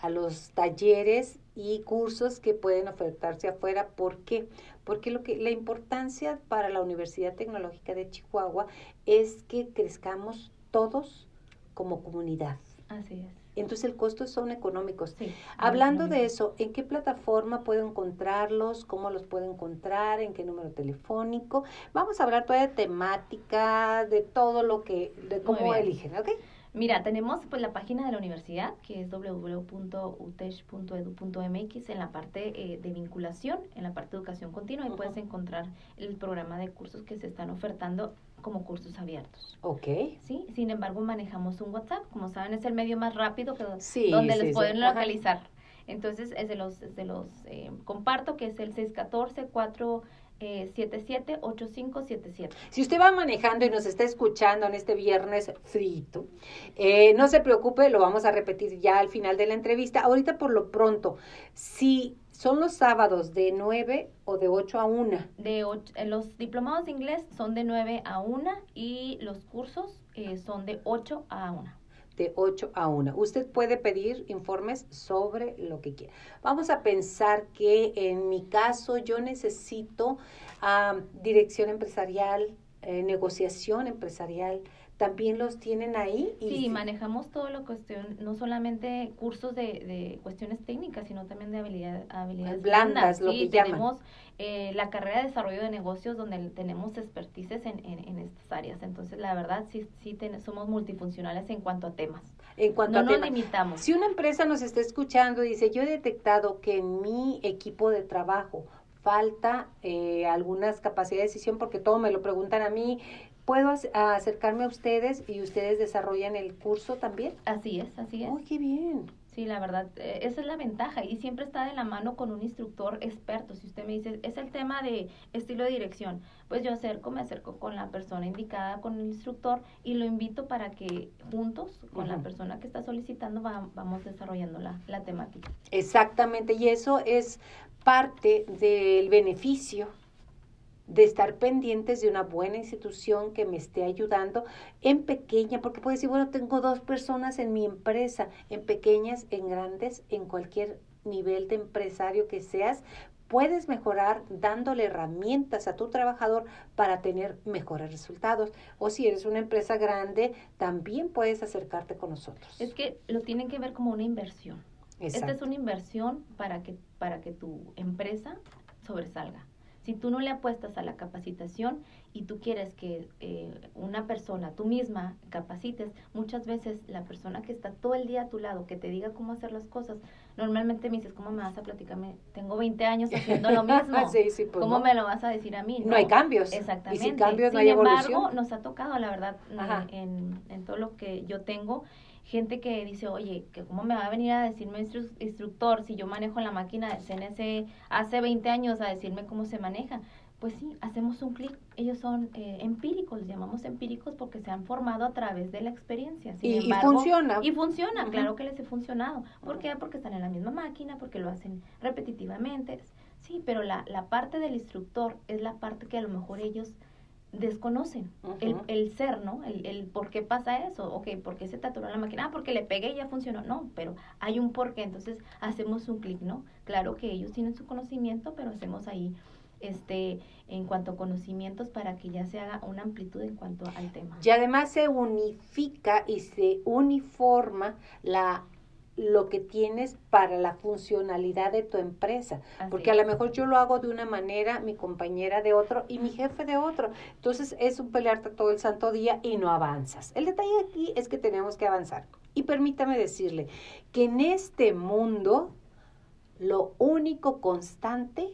[SPEAKER 1] a los talleres y cursos que pueden ofertarse afuera. ¿Por qué? Porque lo que, la importancia para la Universidad Tecnológica de Chihuahua es que crezcamos todos como comunidad.
[SPEAKER 3] Así es.
[SPEAKER 1] Entonces el costo son económicos. Hablando de eso, ¿en qué plataforma puedo encontrarlos? ¿Cómo los puedo encontrar? ¿En qué número telefónico? Vamos a hablar toda de temática, de todo lo que, de cómo eligen, ¿ok?
[SPEAKER 3] Mira, tenemos pues la página de la universidad que es www.utech.edu.mx en la parte eh, de vinculación, en la parte de educación continua y puedes encontrar el programa de cursos que se están ofertando como cursos abiertos.
[SPEAKER 1] Ok.
[SPEAKER 3] Sí, sin embargo manejamos un WhatsApp, como saben es el medio más rápido que donde les pueden localizar. Entonces es de los, de los eh, comparto que es el 614 4 eh, 778577.
[SPEAKER 1] Si usted va manejando y nos está escuchando en este viernes frito, eh, no se preocupe, lo vamos a repetir ya al final de la entrevista. Ahorita por lo pronto, si son los sábados de 9 o de 8 a 1.
[SPEAKER 3] De eh, los diplomados de inglés son de 9 a 1 y los cursos eh, son de 8 a 1
[SPEAKER 1] de 8 a 1. Usted puede pedir informes sobre lo que quiera. Vamos a pensar que en mi caso yo necesito ah, dirección empresarial, eh, negociación empresarial, también los tienen ahí.
[SPEAKER 3] Y sí, manejamos todo lo cuestión, no solamente cursos de, de cuestiones técnicas, sino también de habilidad, habilidades blandas,
[SPEAKER 1] lo que
[SPEAKER 3] tenemos eh, la carrera de desarrollo de negocios donde tenemos expertices en, en, estas áreas. Entonces, la verdad, sí, sí somos multifuncionales en cuanto a temas.
[SPEAKER 1] En cuanto
[SPEAKER 3] no
[SPEAKER 1] a
[SPEAKER 3] nos limitamos.
[SPEAKER 1] Si una empresa nos está escuchando y dice, yo he detectado que en mi equipo de trabajo falta eh, algunas capacidades de decisión porque todo me lo preguntan a mí, ¿Puedo acercarme a ustedes y ustedes desarrollan el curso también?
[SPEAKER 3] Así es, así es.
[SPEAKER 1] ¡Uy, qué bien!
[SPEAKER 3] Sí, la verdad, eh, esa es la ventaja y siempre está de la mano con un instructor experto. Si usted me dice, es el tema de estilo de dirección, pues yo acerco, me acerco con la persona indicada, con el instructor y lo invito para que juntos, con la persona que está solicitando, vamos desarrollando la, la temática.
[SPEAKER 1] Exactamente, y eso es parte del beneficio de estar pendientes de una buena institución que me esté ayudando en pequeña, porque puede decir, bueno, tengo dos personas en mi empresa, en pequeñas, en grandes, en cualquier nivel de empresario que seas, puedes mejorar dándole herramientas a tu trabajador para tener mejores resultados. O si eres una empresa grande, también puedes acercarte con nosotros.
[SPEAKER 3] Es que lo tienen que ver como una inversión. Esta es una inversión para que, para que tu empresa sobresalga. Si tú no le apuestas a la capacitación y tú quieres que eh, una persona, tú misma, capacites, muchas veces la persona que está todo el día a tu lado, que te diga cómo hacer las cosas, normalmente me dices, ¿cómo me vas a platicarme? Tengo 20 años haciendo lo mismo.
[SPEAKER 1] sí, sí, pues
[SPEAKER 3] ¿Cómo me lo vas a decir a mí?
[SPEAKER 1] No, hay cambios.
[SPEAKER 3] Exactamente.
[SPEAKER 1] Y si cambios
[SPEAKER 3] no
[SPEAKER 1] hay
[SPEAKER 3] embargo, nos ha tocado, la verdad, en, en todo lo que yo tengo, gente que dice, oye, que cómo me va a venir a decirme instructor si yo manejo la máquina de CNC hace 20 años a decirme cómo se maneja. Pues sí, hacemos un clic. Ellos son eh, empíricos, llamamos empíricos porque se han formado a través de la experiencia.
[SPEAKER 1] y, funciona.
[SPEAKER 3] Y funciona, claro que les he funcionado. ¿Por qué? Porque están en la misma máquina, porque lo hacen repetitivamente. Sí, pero la, la parte del instructor es la parte que a lo mejor ellos desconocen el, el, ser, ¿no? El, el, por qué pasa eso, ok, por qué se te la máquina, ah, porque le pegué y ya funcionó, no, pero hay un por qué, entonces hacemos un clic, ¿no? Claro que ellos tienen su conocimiento, pero hacemos ahí, este, en cuanto a conocimientos para que ya se haga una amplitud en cuanto al tema.
[SPEAKER 1] Y además se unifica y se uniforma la lo que tienes para la funcionalidad de tu empresa. porque a lo mejor yo lo hago de una manera, mi compañera de otro y mi jefe de otro. Entonces es un pelearte todo el santo día y no avanzas. El detalle aquí es que tenemos que avanzar. Y permítame decirle que en este mundo lo único constante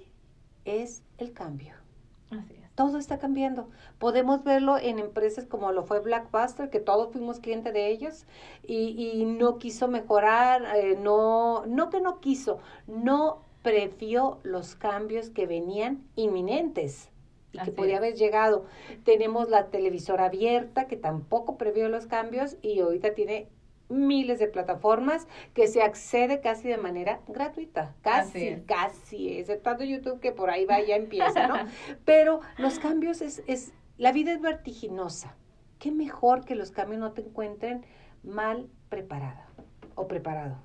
[SPEAKER 1] es el cambio.
[SPEAKER 3] Así es
[SPEAKER 1] todo está cambiando. Podemos verlo en empresas como lo fue Blackbuster, que todos fuimos cliente de ellos y, y no quiso mejorar, eh, no, no que no quiso, no previó los cambios que venían inminentes. y que podía haber llegado. Tenemos la televisora abierta que tampoco previó los cambios y ahorita tiene miles de plataformas que se accede casi de manera gratuita, casi, casi, exceptuando YouTube que por ahí va ya empieza, ¿no? Pero los cambios es, es, la vida es vertiginosa. Qué mejor que los cambios no te encuentren mal preparada o preparado.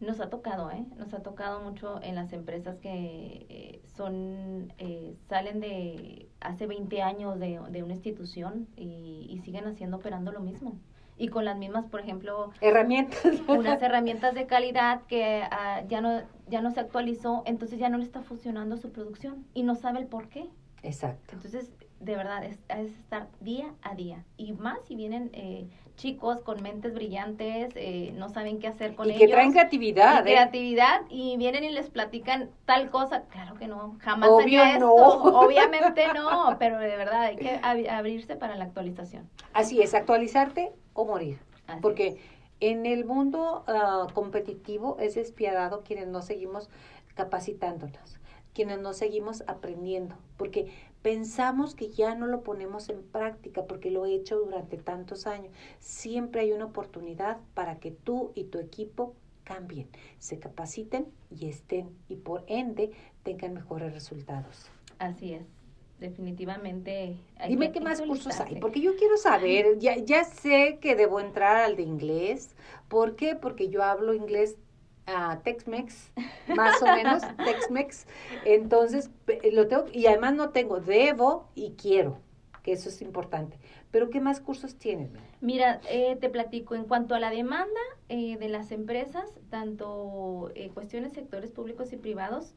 [SPEAKER 3] Nos ha tocado, ¿eh? Nos ha tocado mucho en las empresas que eh, son, eh, salen de hace 20 años de, de una institución y, y, siguen haciendo, operando lo mismo. Y con las mismas, por ejemplo...
[SPEAKER 1] Herramientas.
[SPEAKER 3] Unas herramientas de calidad que uh, ya, no, ya no se actualizó, entonces ya no le está funcionando su producción y no sabe el por qué.
[SPEAKER 1] Exacto.
[SPEAKER 3] Entonces, de verdad, es, es estar día a día. Y más si vienen eh, chicos con mentes brillantes, eh, no saben qué hacer con
[SPEAKER 1] y
[SPEAKER 3] ellos.
[SPEAKER 1] que traen creatividad.
[SPEAKER 3] Y
[SPEAKER 1] ¿eh?
[SPEAKER 3] creatividad y vienen y les platican tal cosa. Claro que no, jamás
[SPEAKER 1] Obvio
[SPEAKER 3] haría
[SPEAKER 1] no.
[SPEAKER 3] esto. Obviamente no, pero de verdad hay que ab abrirse para la actualización.
[SPEAKER 1] Así es, actualizarte o morir.
[SPEAKER 3] Así
[SPEAKER 1] Porque
[SPEAKER 3] es.
[SPEAKER 1] en el mundo uh, competitivo es despiadado quienes no seguimos capacitándonos, quienes no seguimos aprendiendo, porque pensamos que ya no lo ponemos en práctica porque lo he hecho durante tantos años. Siempre hay una oportunidad para que tú y tu equipo cambien, se capaciten y estén y por ende tengan mejores resultados.
[SPEAKER 3] Así es. Definitivamente. Hay
[SPEAKER 1] Dime qué más cursos hay, porque yo quiero saber, ya, ya sé que debo entrar al de inglés. ¿Por qué? Porque yo hablo inglés uh, Tex-Mex, más o menos Tex-Mex. Entonces, lo tengo, y además no tengo, debo y quiero, que eso es importante. Pero ¿qué más cursos tienes?
[SPEAKER 3] Mira, eh, te platico, en cuanto a la demanda eh, de las empresas, tanto eh, cuestiones sectores públicos y privados,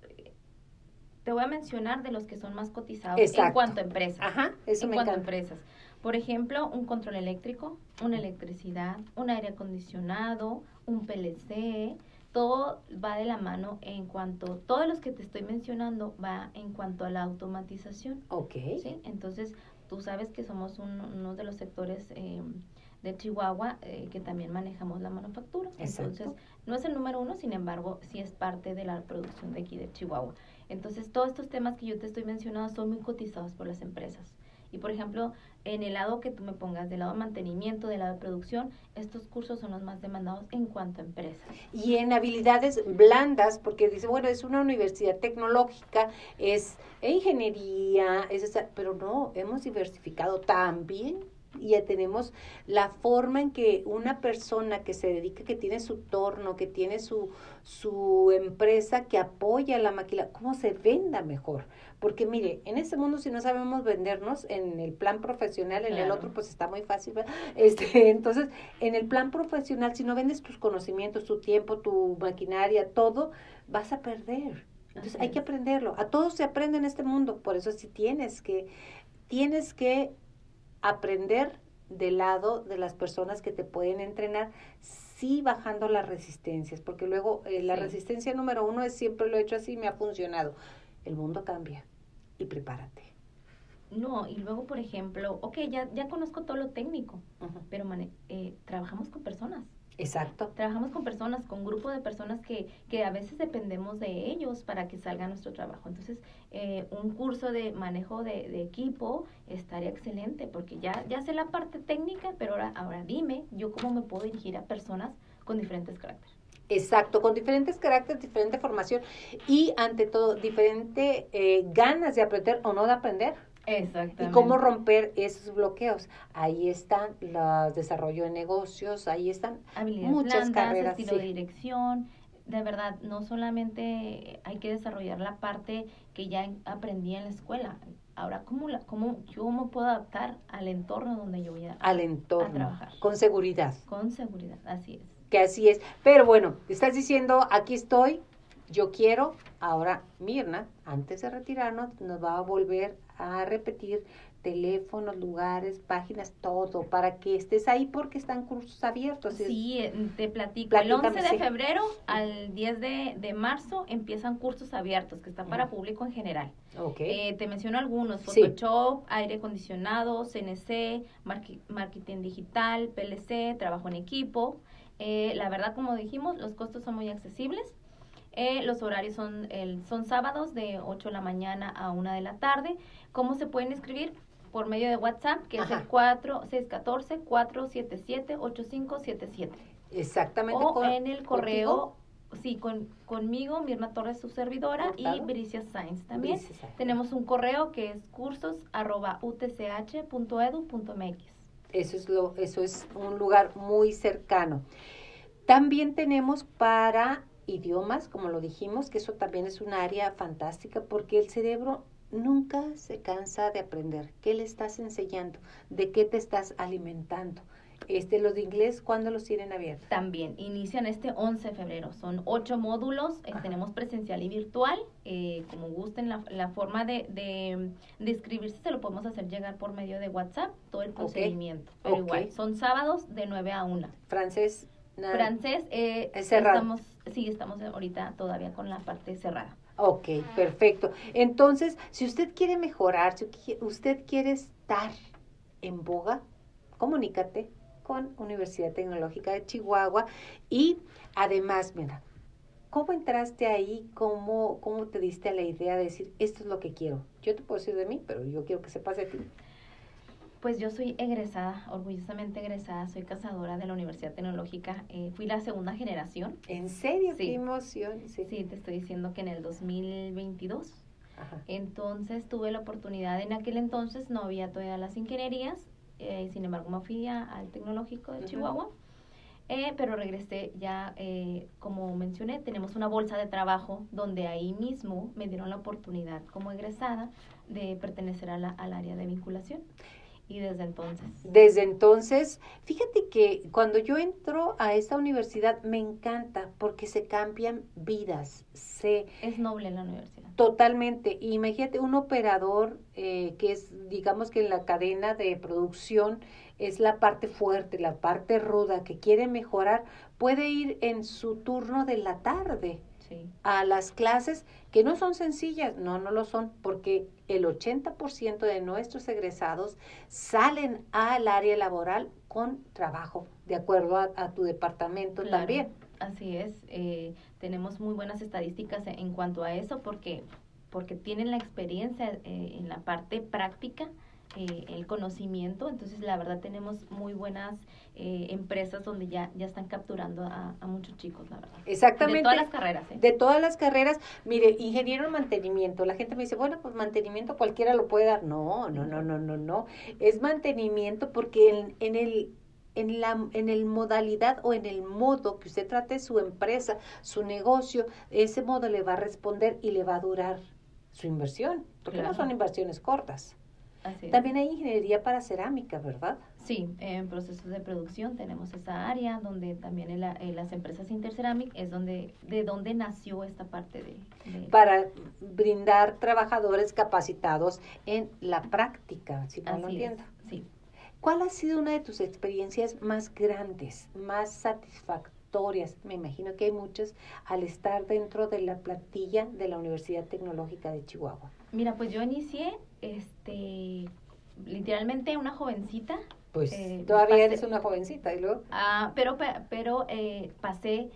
[SPEAKER 3] te voy a mencionar de los que son más cotizados
[SPEAKER 1] Exacto.
[SPEAKER 3] en cuanto a empresas.
[SPEAKER 1] Ajá, eso
[SPEAKER 3] en
[SPEAKER 1] me
[SPEAKER 3] cuanto
[SPEAKER 1] encanta.
[SPEAKER 3] a empresas. Por ejemplo, un control eléctrico, una electricidad, un aire acondicionado, un PLC, todo va de la mano en cuanto, todos los que te estoy mencionando va en cuanto a la automatización.
[SPEAKER 1] Ok.
[SPEAKER 3] ¿sí? Entonces, tú sabes que somos un, uno de los sectores eh, de Chihuahua eh, que también manejamos la manufactura.
[SPEAKER 1] Exacto.
[SPEAKER 3] Entonces, no es el número uno, sin embargo, sí es parte de la producción de aquí de Chihuahua. Entonces, todos estos temas que yo te estoy mencionando son muy cotizados por las empresas. Y, por ejemplo, en el lado que tú me pongas, del lado de mantenimiento, del lado de producción, estos cursos son los más demandados en cuanto a empresas.
[SPEAKER 1] Y en habilidades blandas, porque dice, bueno, es una universidad tecnológica, es ingeniería, es esa, pero no, hemos diversificado también y ya tenemos la forma en que una persona que se dedica, que tiene su torno, que tiene su, su empresa, que apoya la máquina, cómo se venda mejor. Porque mire, en este mundo si no sabemos vendernos, en el plan profesional, en
[SPEAKER 3] Claro.
[SPEAKER 1] el otro pues está muy fácil. ¿verdad? Este, entonces, en el plan profesional, si no vendes tus conocimientos, tu tiempo, tu maquinaria, todo, vas a perder. Entonces
[SPEAKER 3] Así
[SPEAKER 1] hay que aprenderlo. A todos se aprende en este mundo, por eso sí tienes que, tienes que aprender del lado de las personas que te pueden entrenar, sí bajando las resistencias, porque luego eh, la
[SPEAKER 3] Sí.
[SPEAKER 1] resistencia número uno es siempre lo he hecho así y me ha funcionado. El mundo cambia y prepárate.
[SPEAKER 3] No, y luego, por ejemplo, ok, ya, ya conozco todo lo técnico, pero mane- eh, trabajamos con personas.
[SPEAKER 1] Exacto.
[SPEAKER 3] Trabajamos con personas, con grupo de personas que, que a veces dependemos de ellos para que salga nuestro trabajo. Entonces, eh, un curso de manejo de, de equipo estaría excelente porque ya, ya sé la parte técnica, pero ahora, ahora dime yo cómo me puedo dirigir a personas con diferentes caracteres.
[SPEAKER 1] Exacto, con diferentes caracteres, diferente formación y ante todo diferente eh, ganas de aprender o no de aprender.
[SPEAKER 3] Exactamente.
[SPEAKER 1] Y cómo romper esos bloqueos. Ahí están los desarrollo de negocios, ahí están muchas
[SPEAKER 3] blandas,
[SPEAKER 1] carreras,
[SPEAKER 3] estilo
[SPEAKER 1] sí.
[SPEAKER 3] de dirección. De verdad, no solamente hay que desarrollar la parte que ya aprendí en la escuela. Ahora, ¿cómo, la, cómo yo me puedo adaptar al entorno donde yo voy a,
[SPEAKER 1] al entorno,
[SPEAKER 3] trabajar.
[SPEAKER 1] con seguridad,
[SPEAKER 3] con seguridad? Así es.
[SPEAKER 1] que así es. Pero bueno, estás diciendo, aquí estoy, yo quiero. Ahora, Mirna, antes de retirarnos, nos va a volver a repetir teléfonos, lugares, páginas, todo, para que estés ahí porque están cursos abiertos.
[SPEAKER 3] Sí, eh, te platico.
[SPEAKER 1] Platícame,
[SPEAKER 3] el 11 de
[SPEAKER 1] sí.
[SPEAKER 3] febrero al 10 de, de marzo empiezan cursos abiertos que están para público en general.
[SPEAKER 1] Ok.
[SPEAKER 3] Eh, te menciono algunos,
[SPEAKER 1] Sí.
[SPEAKER 3] Photoshop, aire acondicionado, CNC, marketing digital, PLC, trabajo en equipo. Eh, la verdad, como dijimos, los costos son muy accesibles. Eh, los horarios son, son sábados de 8 de la mañana a 1 de la tarde. ¿Cómo se pueden inscribir? Por medio de WhatsApp, que es el 4614-477-8577.
[SPEAKER 1] Exactamente.
[SPEAKER 3] O en el correo, sí, con, conmigo, Mirna Torres, su servidora, y Bricia Sainz también. Tenemos un correo que es cursos arroba utch.edu.mx.
[SPEAKER 1] Eso es, lo, eso es un lugar muy cercano. También tenemos para idiomas, como lo dijimos, que eso también es un área fantástica porque el cerebro nunca se cansa de aprender. ¿Qué le estás enseñando? ¿De qué te estás alimentando? Este, los de inglés, ¿cuándo los tienen abiertos?
[SPEAKER 3] También, inician este 11 de febrero. Son ocho módulos, eh, tenemos presencial y virtual. Eh, como gusten, la, la forma de, de, de, inscribirse se lo podemos hacer llegar por medio de WhatsApp, todo el procedimiento. Pero igual, son sábados de 9 a 1.
[SPEAKER 1] Francés.
[SPEAKER 3] Francés, eh, Estamos, sí, estamos ahorita todavía con la parte cerrada.
[SPEAKER 1] Ok, perfecto. Entonces, si usted quiere mejorar, si usted quiere estar en boga, comunícate con Universidad Tecnológica de Chihuahua y además, mira, ¿cómo entraste ahí? ¿Cómo, ¿Cómo te diste la idea de decir, esto es lo que quiero? Yo te puedo decir de mí, pero yo quiero que sepas de ti.
[SPEAKER 3] Pues yo soy egresada, orgullosamente egresada, soy cazadora de la Universidad Tecnológica. Eh, fui la segunda generación.
[SPEAKER 1] ¿En serio? ¡Qué emoción!
[SPEAKER 3] Sí. sí, te estoy diciendo que en el 2022. Entonces tuve la oportunidad, en aquel entonces no había todavía las ingenierías, eh, sin embargo me fui al Tecnológico de Chihuahua. Eh, pero regresé ya, eh, como mencioné, tenemos una bolsa de trabajo donde ahí mismo me dieron la oportunidad como egresada de pertenecer a la, al área de vinculación. Y desde entonces.
[SPEAKER 1] Desde entonces, fíjate que cuando yo entro a esta universidad me encanta porque se cambian vidas. Se,
[SPEAKER 3] es noble la universidad.
[SPEAKER 1] Totalmente. Imagínate un operador eh, que es, digamos que en la cadena de producción es la parte fuerte, la parte ruda, que quiere mejorar, puede ir en su turno de la tarde a las clases que no son sencillas, no, no lo son, porque el 80% de nuestros egresados salen al área laboral con trabajo, de acuerdo a, tu departamento también.
[SPEAKER 3] Así es, eh, tenemos muy buenas estadísticas en cuanto a eso porque, porque tienen la experiencia eh, en la parte práctica eh, el conocimiento. Entonces, la verdad, tenemos muy buenas eh, empresas donde ya, ya están capturando a, muchos chicos, la verdad.
[SPEAKER 1] Exactamente.
[SPEAKER 3] De todas las carreras. ¿eh?
[SPEAKER 1] De todas las carreras. Mire, ingeniero en mantenimiento. La gente me dice, bueno, pues mantenimiento cualquiera lo puede dar. No, no, no, no, no, no. Es mantenimiento porque en, en el en la en el modalidad o en el modo que usted trate su empresa, su negocio, ese modo le va a responder y le va a durar su inversión, porque no son inversiones cortas. También hay ingeniería para cerámica, ¿verdad?
[SPEAKER 3] Sí, en procesos de producción tenemos esa área donde también en, las empresas Interceramic es donde de donde nació esta parte de,
[SPEAKER 1] para brindar trabajadores capacitados en la práctica, si no lo entiendo.
[SPEAKER 3] sí.
[SPEAKER 1] ¿Cuál ha sido una de tus experiencias más grandes, más satisfactorias? Me imagino que hay muchas al estar dentro de la plantilla de la Universidad Tecnológica de Chihuahua.
[SPEAKER 3] Mira, pues yo inicié este, literalmente una jovencita.
[SPEAKER 1] Pues eh, todavía eres una jovencita y luego.
[SPEAKER 3] Ah, pero, pero eh, pasé,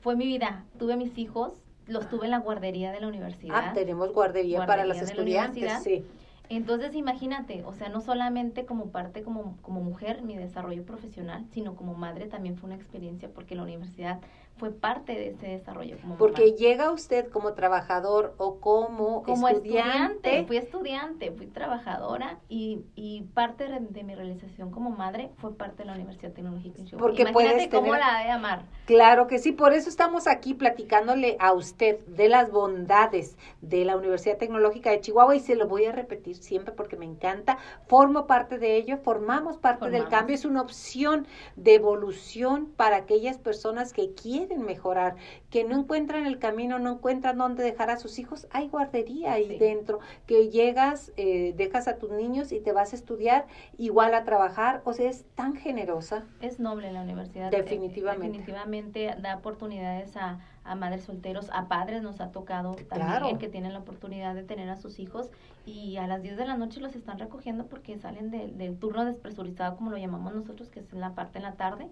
[SPEAKER 3] fue mi vida, tuve mis hijos, los tuve en la guardería de la universidad.
[SPEAKER 1] Ah, tenemos guardería, para las estudiantes, sí.
[SPEAKER 3] Entonces, imagínate, o sea, no solamente como parte como, como mujer, mi desarrollo profesional, sino como madre también fue una experiencia porque la universidad fue parte de ese desarrollo. Como
[SPEAKER 1] Porque llega usted como trabajador o como,
[SPEAKER 3] como estudiante. Fui estudiante, fui trabajadora y, y parte de mi realización como madre fue parte de la Universidad Tecnológica en
[SPEAKER 1] Porque Imagínate
[SPEAKER 3] cómo la de amar.
[SPEAKER 1] Claro que sí, por eso estamos aquí platicándole a usted de las bondades de la Universidad Tecnológica de Chihuahua y se lo voy a repetir siempre porque me encanta. Formo parte de ello, formamos parte del cambio, es una opción de evolución para aquellas personas que quieren mejorar, que no encuentran el camino, no encuentran dónde dejar a sus hijos, hay guardería ahí dentro, que llegas, eh, dejas a tus niños y te vas a estudiar, igual a trabajar, o sea, es tan generosa.
[SPEAKER 3] Es noble la universidad.
[SPEAKER 1] Definitivamente.
[SPEAKER 3] definitivamente da oportunidades a, a madres solteros, a padres nos ha tocado también que tienen la oportunidad de tener a sus hijos y a las 10 de la noche los están recogiendo porque salen del turno despresurizado, como lo llamamos nosotros, que es en la parte en la tarde.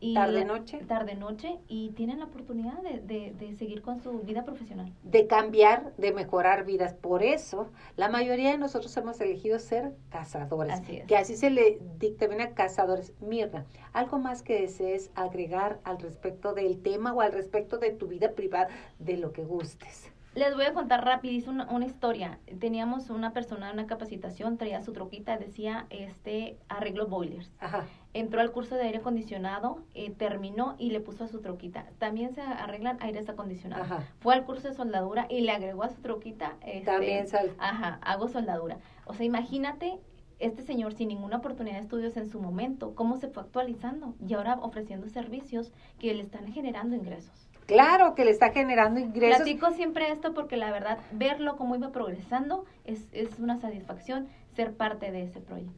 [SPEAKER 1] y ¿Tarde-noche?
[SPEAKER 3] Tarde-noche, y tienen la oportunidad de, de, de, seguir con su vida profesional.
[SPEAKER 1] De cambiar, de mejorar vidas. Por eso, la mayoría de nosotros hemos elegido ser cazadores.
[SPEAKER 3] Así es.
[SPEAKER 1] Que así se le dictamina cazadores. Mirna, ¿algo más que desees agregar al respecto del tema o al respecto de tu vida privada, de lo que gustes?
[SPEAKER 3] Les voy a contar rapidísimo una, una, historia. Teníamos una persona en una capacitación, traía su troquita, decía este arreglo boilers.
[SPEAKER 1] Ajá.
[SPEAKER 3] Entró al curso de aire acondicionado, eh, terminó y le puso a su troquita. También se arreglan aires acondicionados.
[SPEAKER 1] Ajá.
[SPEAKER 3] Fue al curso de soldadura y le agregó a su troquita. Este,
[SPEAKER 1] También sal.
[SPEAKER 3] Ajá, hago soldadura. O sea, imagínate este señor sin ninguna oportunidad de estudios en su momento, cómo se fue actualizando y ahora ofreciendo servicios que le están generando ingresos.
[SPEAKER 1] Claro que le está generando ingresos.
[SPEAKER 3] Platico siempre esto porque la verdad, verlo cómo iba progresando es, es una satisfacción ser parte de ese proyecto.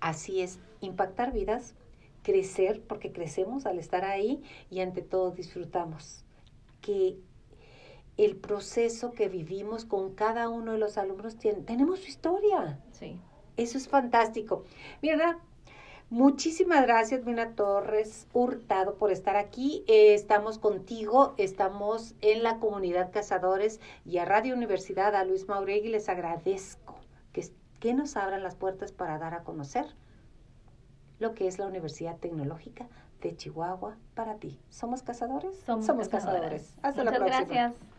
[SPEAKER 1] Así es, impactar vidas, crecer, porque crecemos al estar ahí y ante todo disfrutamos. Que el proceso que vivimos con cada uno de los alumnos, tiene, tenemos su historia.
[SPEAKER 3] Sí.
[SPEAKER 1] Eso es fantástico. Mira, Muchísimas gracias, Mina Torres Hurtado, por estar aquí. Eh, estamos contigo, estamos en la comunidad Cazadores y a Radio Universidad, a Luis Mauregui, les agradezco que, que nos abran las puertas para dar a conocer lo que es la Universidad Tecnológica de Chihuahua para ti. ¿Somos cazadores?
[SPEAKER 3] Somos, cazadores.
[SPEAKER 1] Hasta
[SPEAKER 3] Muchas
[SPEAKER 1] la próxima.
[SPEAKER 3] gracias.